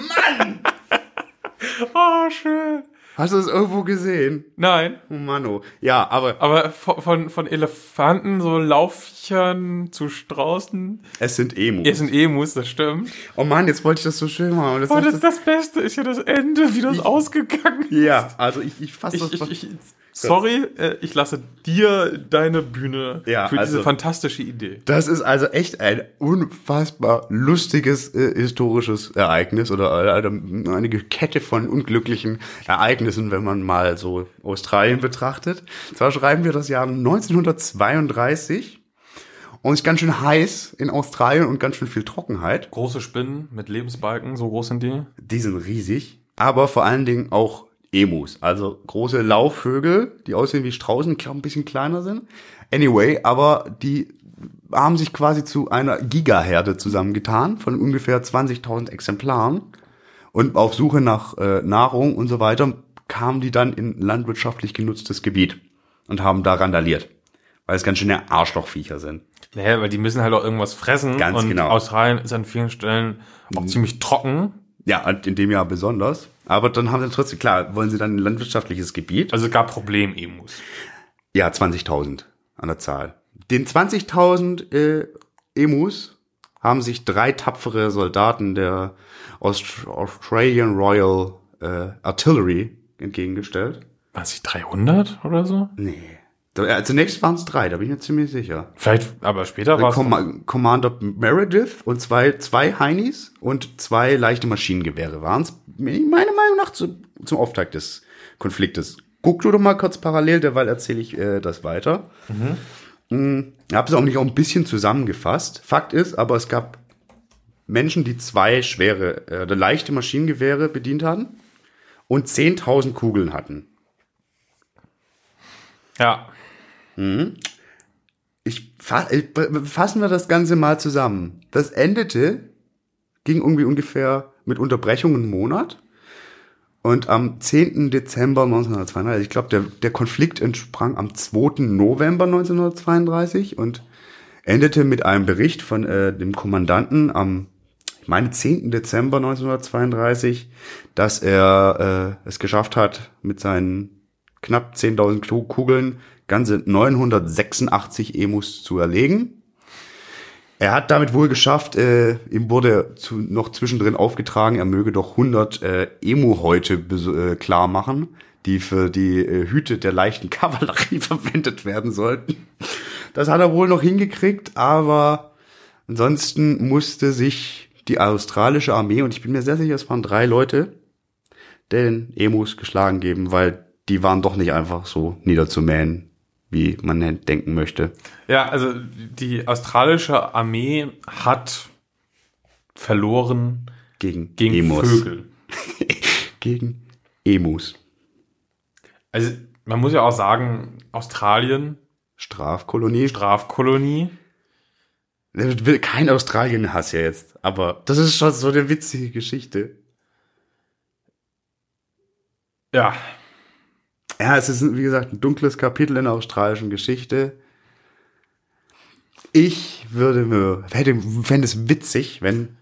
Mann! Oh, schön. Hast du es irgendwo gesehen? Nein. Oh Mano. Ja, aber Aber von, von, Elefanten, so Laufviechern zu Straußen. es sind Emus. Hier sind Emus, das stimmt. oh Mann, jetzt wollte ich das so schön machen. Das Aber ist das, das Beste ist ja das Ende, wie das ausgegangen ist. ja, also ich, ich fasse Ich, das ich, ich, sorry, äh, ich lasse dir deine Bühne Ja, für also- diese fantastische Idee. Das ist also echt ein unfassbar lustiges äh, historisches Ereignis oder äh, eine Kette von unglücklichen Ereignissen, wenn man mal so Australien betrachtet. Zwar schreiben wir das Jahr 1932 Und es ist ganz schön heiß in Australien und ganz schön viel Trockenheit. Große Spinnen mit Lebensbalken, so groß sind die. Die sind riesig. Aber vor allen Dingen auch Emus. Also große Laufvögel, die aussehen wie Straußen, ich glaube ein bisschen kleiner sind. Anyway, aber die haben sich quasi zu einer Gigaherde zusammengetan von ungefähr 20.000 Exemplaren. Und auf Suche nach äh, Nahrung und so weiter kamen die dann in landwirtschaftlich genutztes Gebiet und haben da randaliert. Weil es ganz schöne Arschlochviecher sind. Naja, weil die müssen halt auch irgendwas fressen. Ganz und genau. Australien ist an vielen Stellen auch ziemlich trocken. Ja, und in dem Jahr besonders. Aber dann haben sie trotzdem, klar, wollen sie dann ein landwirtschaftliches Gebiet. Also es gab Problem-Emus. Ja, 20.000 an der Zahl. Den 20.000 äh, Emus haben sich drei tapfere Soldaten der Aust Australian Royal äh, Artillery entgegengestellt. Waren es 300 oder so? Nee. Da, äh, zunächst waren es drei, da bin ich mir ziemlich sicher. Vielleicht, aber später war es. Com Commander Meredith und zwei, zwei Heinis und zwei leichte Maschinengewehre waren es, meiner Meinung nach, zu, zum Auftakt des Konfliktes. Guck du doch mal kurz parallel, derweil erzähle ich äh, das weiter. Mhm. Ich habe es auch nicht auch ein bisschen zusammengefasst. Fakt ist, aber es gab Menschen, die zwei schwere, äh, leichte Maschinengewehre bedient hatten und 10.000 Kugeln hatten. Ja. Ich, fa ich fassen wir das Ganze mal zusammen. Das endete, ging irgendwie ungefähr mit Unterbrechung einen Monat. Und am 10. Dezember 1932, ich glaube, der, der Konflikt entsprang am 2. November 1932 und endete mit einem Bericht von äh, dem Kommandanten am, ich meine, 10. Dezember 1932, dass er äh, es geschafft hat, mit seinen knapp 10.000 Kugeln ganze 986 Emus zu erlegen. Er hat damit wohl geschafft, äh, ihm wurde zu, noch zwischendrin aufgetragen, er möge doch 100 äh, Emu-Häute äh, klar machen, die für die äh, Hüte der leichten Kavallerie verwendet werden sollten. Das hat er wohl noch hingekriegt, aber ansonsten musste sich die australische Armee, und ich bin mir sehr sicher, es waren drei Leute, den Emus geschlagen geben, weil die waren doch nicht einfach so niederzumähen, wie man denken möchte. Ja, also die australische Armee hat verloren Gegen, gegen Emus. Vögel. Gegen Emus. Also man muss ja auch sagen, Australien, Strafkolonie. Strafkolonie. Will- Kein Australien-Hass ja jetzt, aber das ist schon so eine witzige Geschichte. Ja, Ja, es ist, wie gesagt, ein dunkles Kapitel in der australischen Geschichte. Ich würde mir, fände es witzig, wenn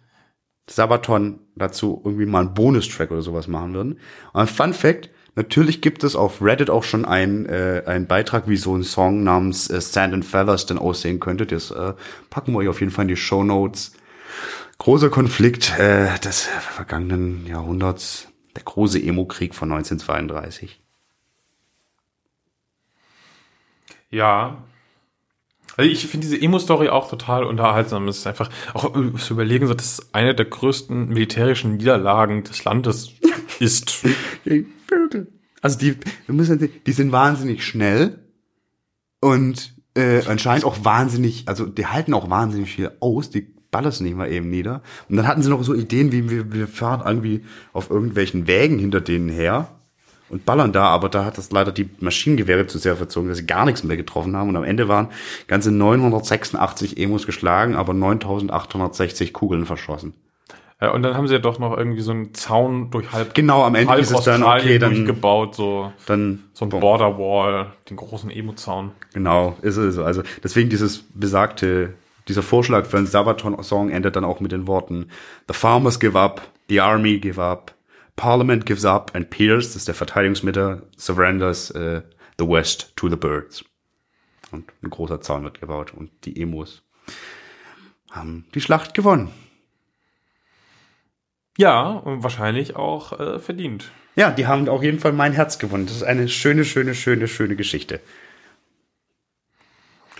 Sabaton dazu irgendwie mal einen Bonustrack oder sowas machen würden. Und Fun Fact, natürlich gibt es auf Reddit auch schon einen, äh, einen Beitrag, wie so ein Song namens äh, Sand and Feathers denn aussehen könnte. Das äh, packen wir euch auf jeden Fall in die Show Notes. Großer Konflikt äh, des vergangenen Jahrhunderts, der große Emo-Krieg von 1932. ja. Also ich finde diese Emo-Story auch total unterhaltsam. Es ist einfach, auch äh, zu überlegen, dass es eine der größten militärischen Niederlagen des Landes ist. Vögel. Also die, wir müssen, die sind wahnsinnig schnell und äh, anscheinend auch wahnsinnig, also die halten auch wahnsinnig viel aus, die ballern nicht mal eben nieder. Und dann hatten sie noch so Ideen, wie wir, wir fahren irgendwie auf irgendwelchen Wägen hinter denen her und ballern da, aber da hat das leider die Maschinengewehre zu sehr verzogen, dass sie gar nichts mehr getroffen haben und am Ende waren ganze 986 Emos geschlagen, aber 9860 Kugeln verschossen. Ja, und dann haben sie ja doch noch irgendwie so einen Zaun durch halb, Genau, am Ende halb ist es dann, okay, dann, durchgebaut, so, dann so ein Border Wall, den großen Emo-Zaun. Genau, ist es. Also deswegen dieses besagte, dieser Vorschlag für einen Sabaton-Song endet dann auch mit den Worten The farmers give up, the army give up, Parliament gives up and Pierce, das ist der Verteidigungsmitter, surrenders uh, the West to the birds. Und ein großer Zaun wird gebaut und die Emos haben die Schlacht gewonnen. Ja, und wahrscheinlich auch äh, verdient. Ja, die haben auf jeden Fall mein Herz gewonnen. Das ist eine schöne, schöne, schöne, schöne Geschichte.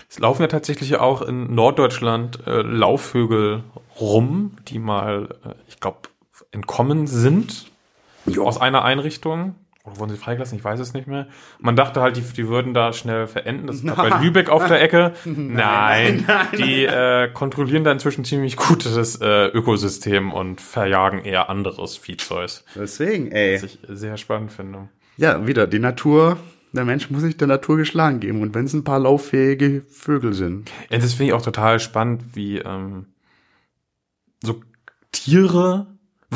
Es laufen ja tatsächlich auch in Norddeutschland äh, Laufvögel rum, die mal, äh, ich glaube, entkommen sind aus einer Einrichtung Oder wurden sie freigelassen? Ich weiß es nicht mehr. Man dachte halt, die, die würden da schnell verenden. Das ist bei Lübeck auf der Ecke. Nein, nein, die äh, kontrollieren da inzwischen ziemlich gut das äh, Ökosystem und verjagen eher anderes Viehzeug. Deswegen, ey. Was ich sehr spannend finde. Ja, wieder, die Natur, der Mensch muss sich der Natur geschlagen geben. Und wenn es ein paar lauffähige Vögel sind. Ja, das finde ich auch total spannend, wie ähm, so Tiere,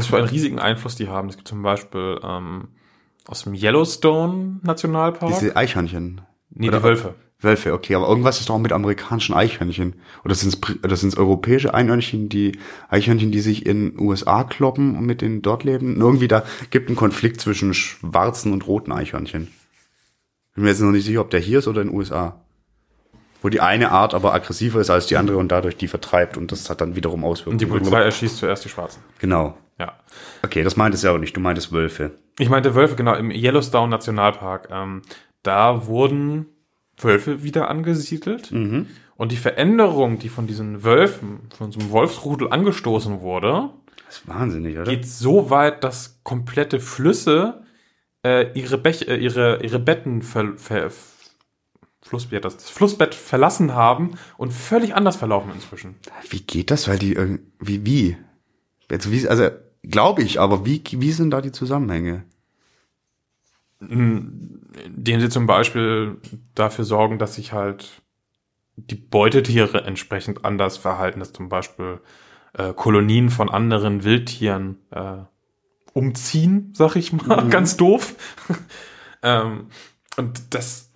was für einen riesigen Einfluss die haben. Es gibt zum Beispiel ähm, aus dem Yellowstone Nationalpark. Diese Eichhörnchen. nee, oder- die Wölfe. Wölfe, okay, aber irgendwas ist doch auch mit amerikanischen Eichhörnchen. Oder sind es europäische Eichhörnchen, die Eichhörnchen, die sich in USA kloppen und mit denen dort leben? Und irgendwie da gibt einen Konflikt zwischen schwarzen und roten Eichhörnchen. Bin mir jetzt noch nicht sicher, ob der hier ist oder in den USA. Wo die eine Art aber aggressiver ist als die andere und dadurch die vertreibt und das hat dann wiederum Auswirkungen. Und die Polizei erschießt zuerst die Schwarzen. Genau. Ja. Okay, das meintest du ja auch nicht. Du meintest Wölfe. Ich meinte Wölfe, genau, im Yellowstone Nationalpark. Ähm, da wurden Wölfe wieder angesiedelt. Und die Veränderung, die von diesen Wölfen, von so einem Wolfsrudel angestoßen wurde, Das ist wahnsinnig, oder? geht so weit, dass komplette Flüsse äh, ihre, Bech äh, ihre, ihre Betten ver, ver, Flussbett, das, das Flussbett verlassen haben und völlig anders verlaufen inzwischen. Wie geht das? Weil die irg- wie wie? Also wie also glaube ich, aber wie wie sind da die Zusammenhänge? Indem sie zum Beispiel dafür sorgen, dass sich halt die Beutetiere entsprechend anders verhalten, dass zum Beispiel äh, Kolonien von anderen Wildtieren äh, umziehen, sag ich mal, ganz doof. ähm, und das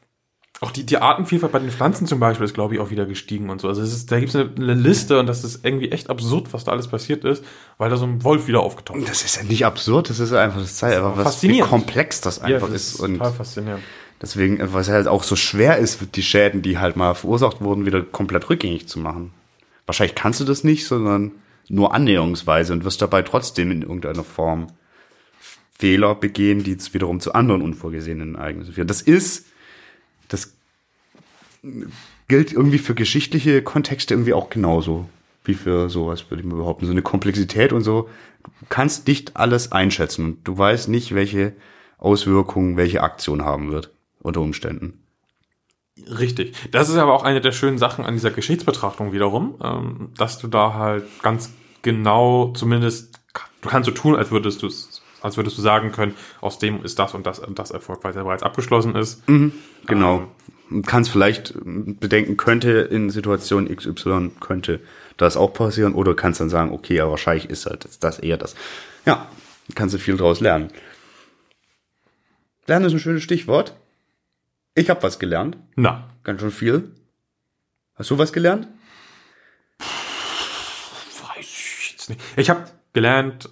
auch die, die Artenvielfalt bei den Pflanzen zum Beispiel ist, glaube ich, auch wieder gestiegen und so. Also es ist, da gibt es eine, eine Liste und das ist irgendwie echt absurd, was da alles passiert ist, weil da so ein Wolf wieder aufgetaucht ist. Das ist ja nicht absurd, das ist einfach das zeigt einfach, was wie komplex das einfach das ist und total faszinierend. deswegen was halt auch so schwer ist, die Schäden, die halt mal verursacht wurden, wieder komplett rückgängig zu machen. Wahrscheinlich kannst du das nicht, sondern nur annäherungsweise und wirst dabei trotzdem in irgendeiner Form Fehler begehen, die jetzt wiederum zu anderen unvorgesehenen Ereignissen führen. Das ist, gilt irgendwie für geschichtliche Kontexte irgendwie auch genauso wie für sowas, würde ich mal behaupten. So eine Komplexität und so. Du kannst nicht alles einschätzen und du weißt nicht, welche Auswirkungen welche Aktion haben wird unter Umständen. Richtig. Das ist aber auch eine der schönen Sachen an dieser Geschichtsbetrachtung wiederum, ähm, dass du da halt ganz genau zumindest, du kannst so tun, als würdest du als würdest du sagen können, aus dem ist das und das und das Erfolg, weil es ja bereits abgeschlossen ist. Genau. Du kannst vielleicht bedenken, könnte in Situation XY könnte das auch passieren oder kannst dann sagen, okay, aber wahrscheinlich ist halt das, das eher das. Ja, kannst du viel draus lernen. Lernen ist ein schönes Stichwort. Ich habe was gelernt, Na, ganz schön viel. Hast du was gelernt? weiß ich jetzt nicht. Ich habe gelernt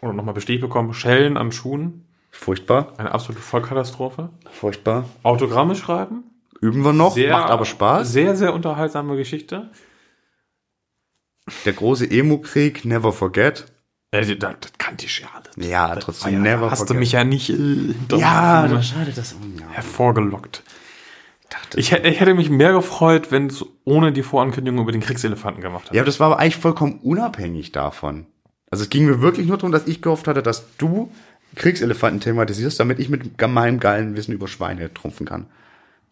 oder nochmal bestätigt bekommen, Schellen an Schuhen, Furchtbar, eine absolute Vollkatastrophe. furchtbar. Autogramme schreiben, Üben wir noch, macht aber Spaß. Sehr, sehr unterhaltsame Geschichte. Der große Emo-Krieg, never forget. Äh, das, das kannte ich ja alles. Ja, Das trotzdem ja- never Hast du forget. mich ja nicht äh, Ja, Ofen schade, das. Ja, hervorgelockt. dachte, Ich, ich hätte mich mehr gefreut, wenn es ohne die Vorankündigung über den Kriegselefanten gemacht hätte. Ja, das war aber eigentlich vollkommen unabhängig davon. Also es ging mir wirklich nur darum, dass ich gehofft hatte, dass du Kriegselefanten thematisierst, damit ich mit meinem geilen Wissen über Schweine trumpfen kann.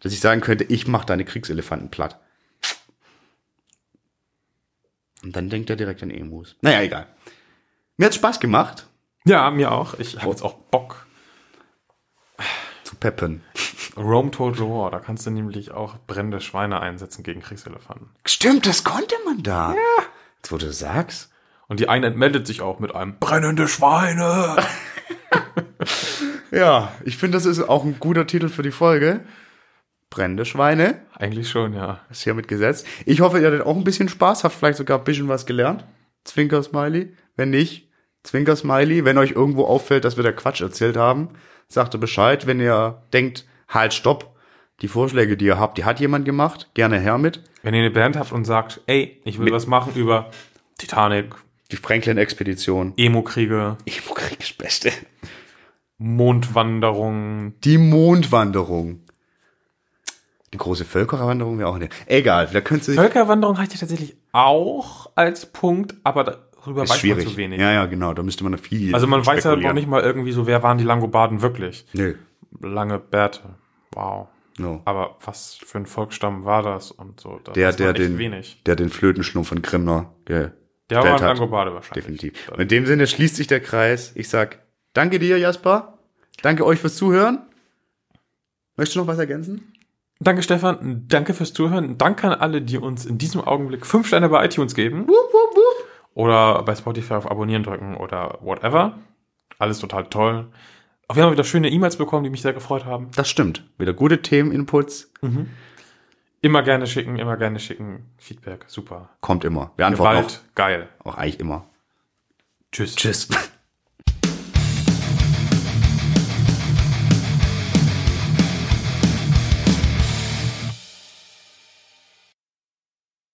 Dass ich sagen könnte, ich mache deine Kriegselefanten platt. Und dann denkt er direkt an Emus. Naja, egal. Mir hat's Spaß gemacht Ja, mir auch. Ich habe jetzt auch Bock. zu peppen. Rome Total War, da kannst du nämlich auch brennende Schweine einsetzen gegen Kriegselefanten. Stimmt, das konnte man da. Ja. Jetzt, wo du sagst. Und die eine entmeldet sich auch mit einem brennende Schweine. Ja, ich finde, das ist auch ein guter Titel für die Folge. Brennende Schweine. Eigentlich schon, ja. ist hiermit gesetzt. Ich hoffe, ihr hattet auch ein bisschen Spaß, habt vielleicht sogar ein bisschen was gelernt. Zwinker Smiley. Wenn nicht, Zwinker Smiley. Wenn euch irgendwo auffällt, dass wir da Quatsch erzählt haben, sagt ihr Bescheid. Wenn ihr denkt, halt, stopp. Die Vorschläge, die ihr habt, die hat jemand gemacht. Gerne her mit. Wenn ihr eine Band habt und sagt, ey, ich will Mit- was machen über Titanic, Die Franklin-Expedition. Emo-Kriege, Emo-Krieg ist Beste. Mondwanderung, Die Mondwanderung. Die große Völkerwanderung wäre auch eine. Egal, da könnt ihr sich. Völkerwanderung hatte ich tatsächlich auch als Punkt, aber da darüber ist weiß schwierig. man zu wenig. Ja, ja, genau. Da müsste man viel. Also man weiß ja noch spekulieren. nicht mal irgendwie so, wer waren die Langobarden wirklich? Nö. Lange Bärte. Wow. No. Aber was für ein Volksstamm war das und so? Da Der, der den, wenig. der den Flötenschlumpf von Grimner gestellt Der war ein hat. Langobarde wahrscheinlich. Definitiv. Und in dem Sinne schließt sich der Kreis. Ich sag, danke dir, Jasper. Danke euch fürs Zuhören. Möchtest du noch was ergänzen? Danke, Stefan. Danke fürs Zuhören. Danke an alle, die uns in diesem Augenblick fünf Sterne bei iTunes geben. Oder bei Spotify auf Abonnieren drücken oder whatever. Alles total toll. Auch wir haben wieder schöne E-Mails bekommen, die mich sehr gefreut haben. Das stimmt. Wieder gute Themeninputs. Immer gerne schicken, immer gerne schicken. Feedback, super. Kommt immer. Wir antworten Gewalt, geil. auch, auch eigentlich immer. Tschüss. Tschüss.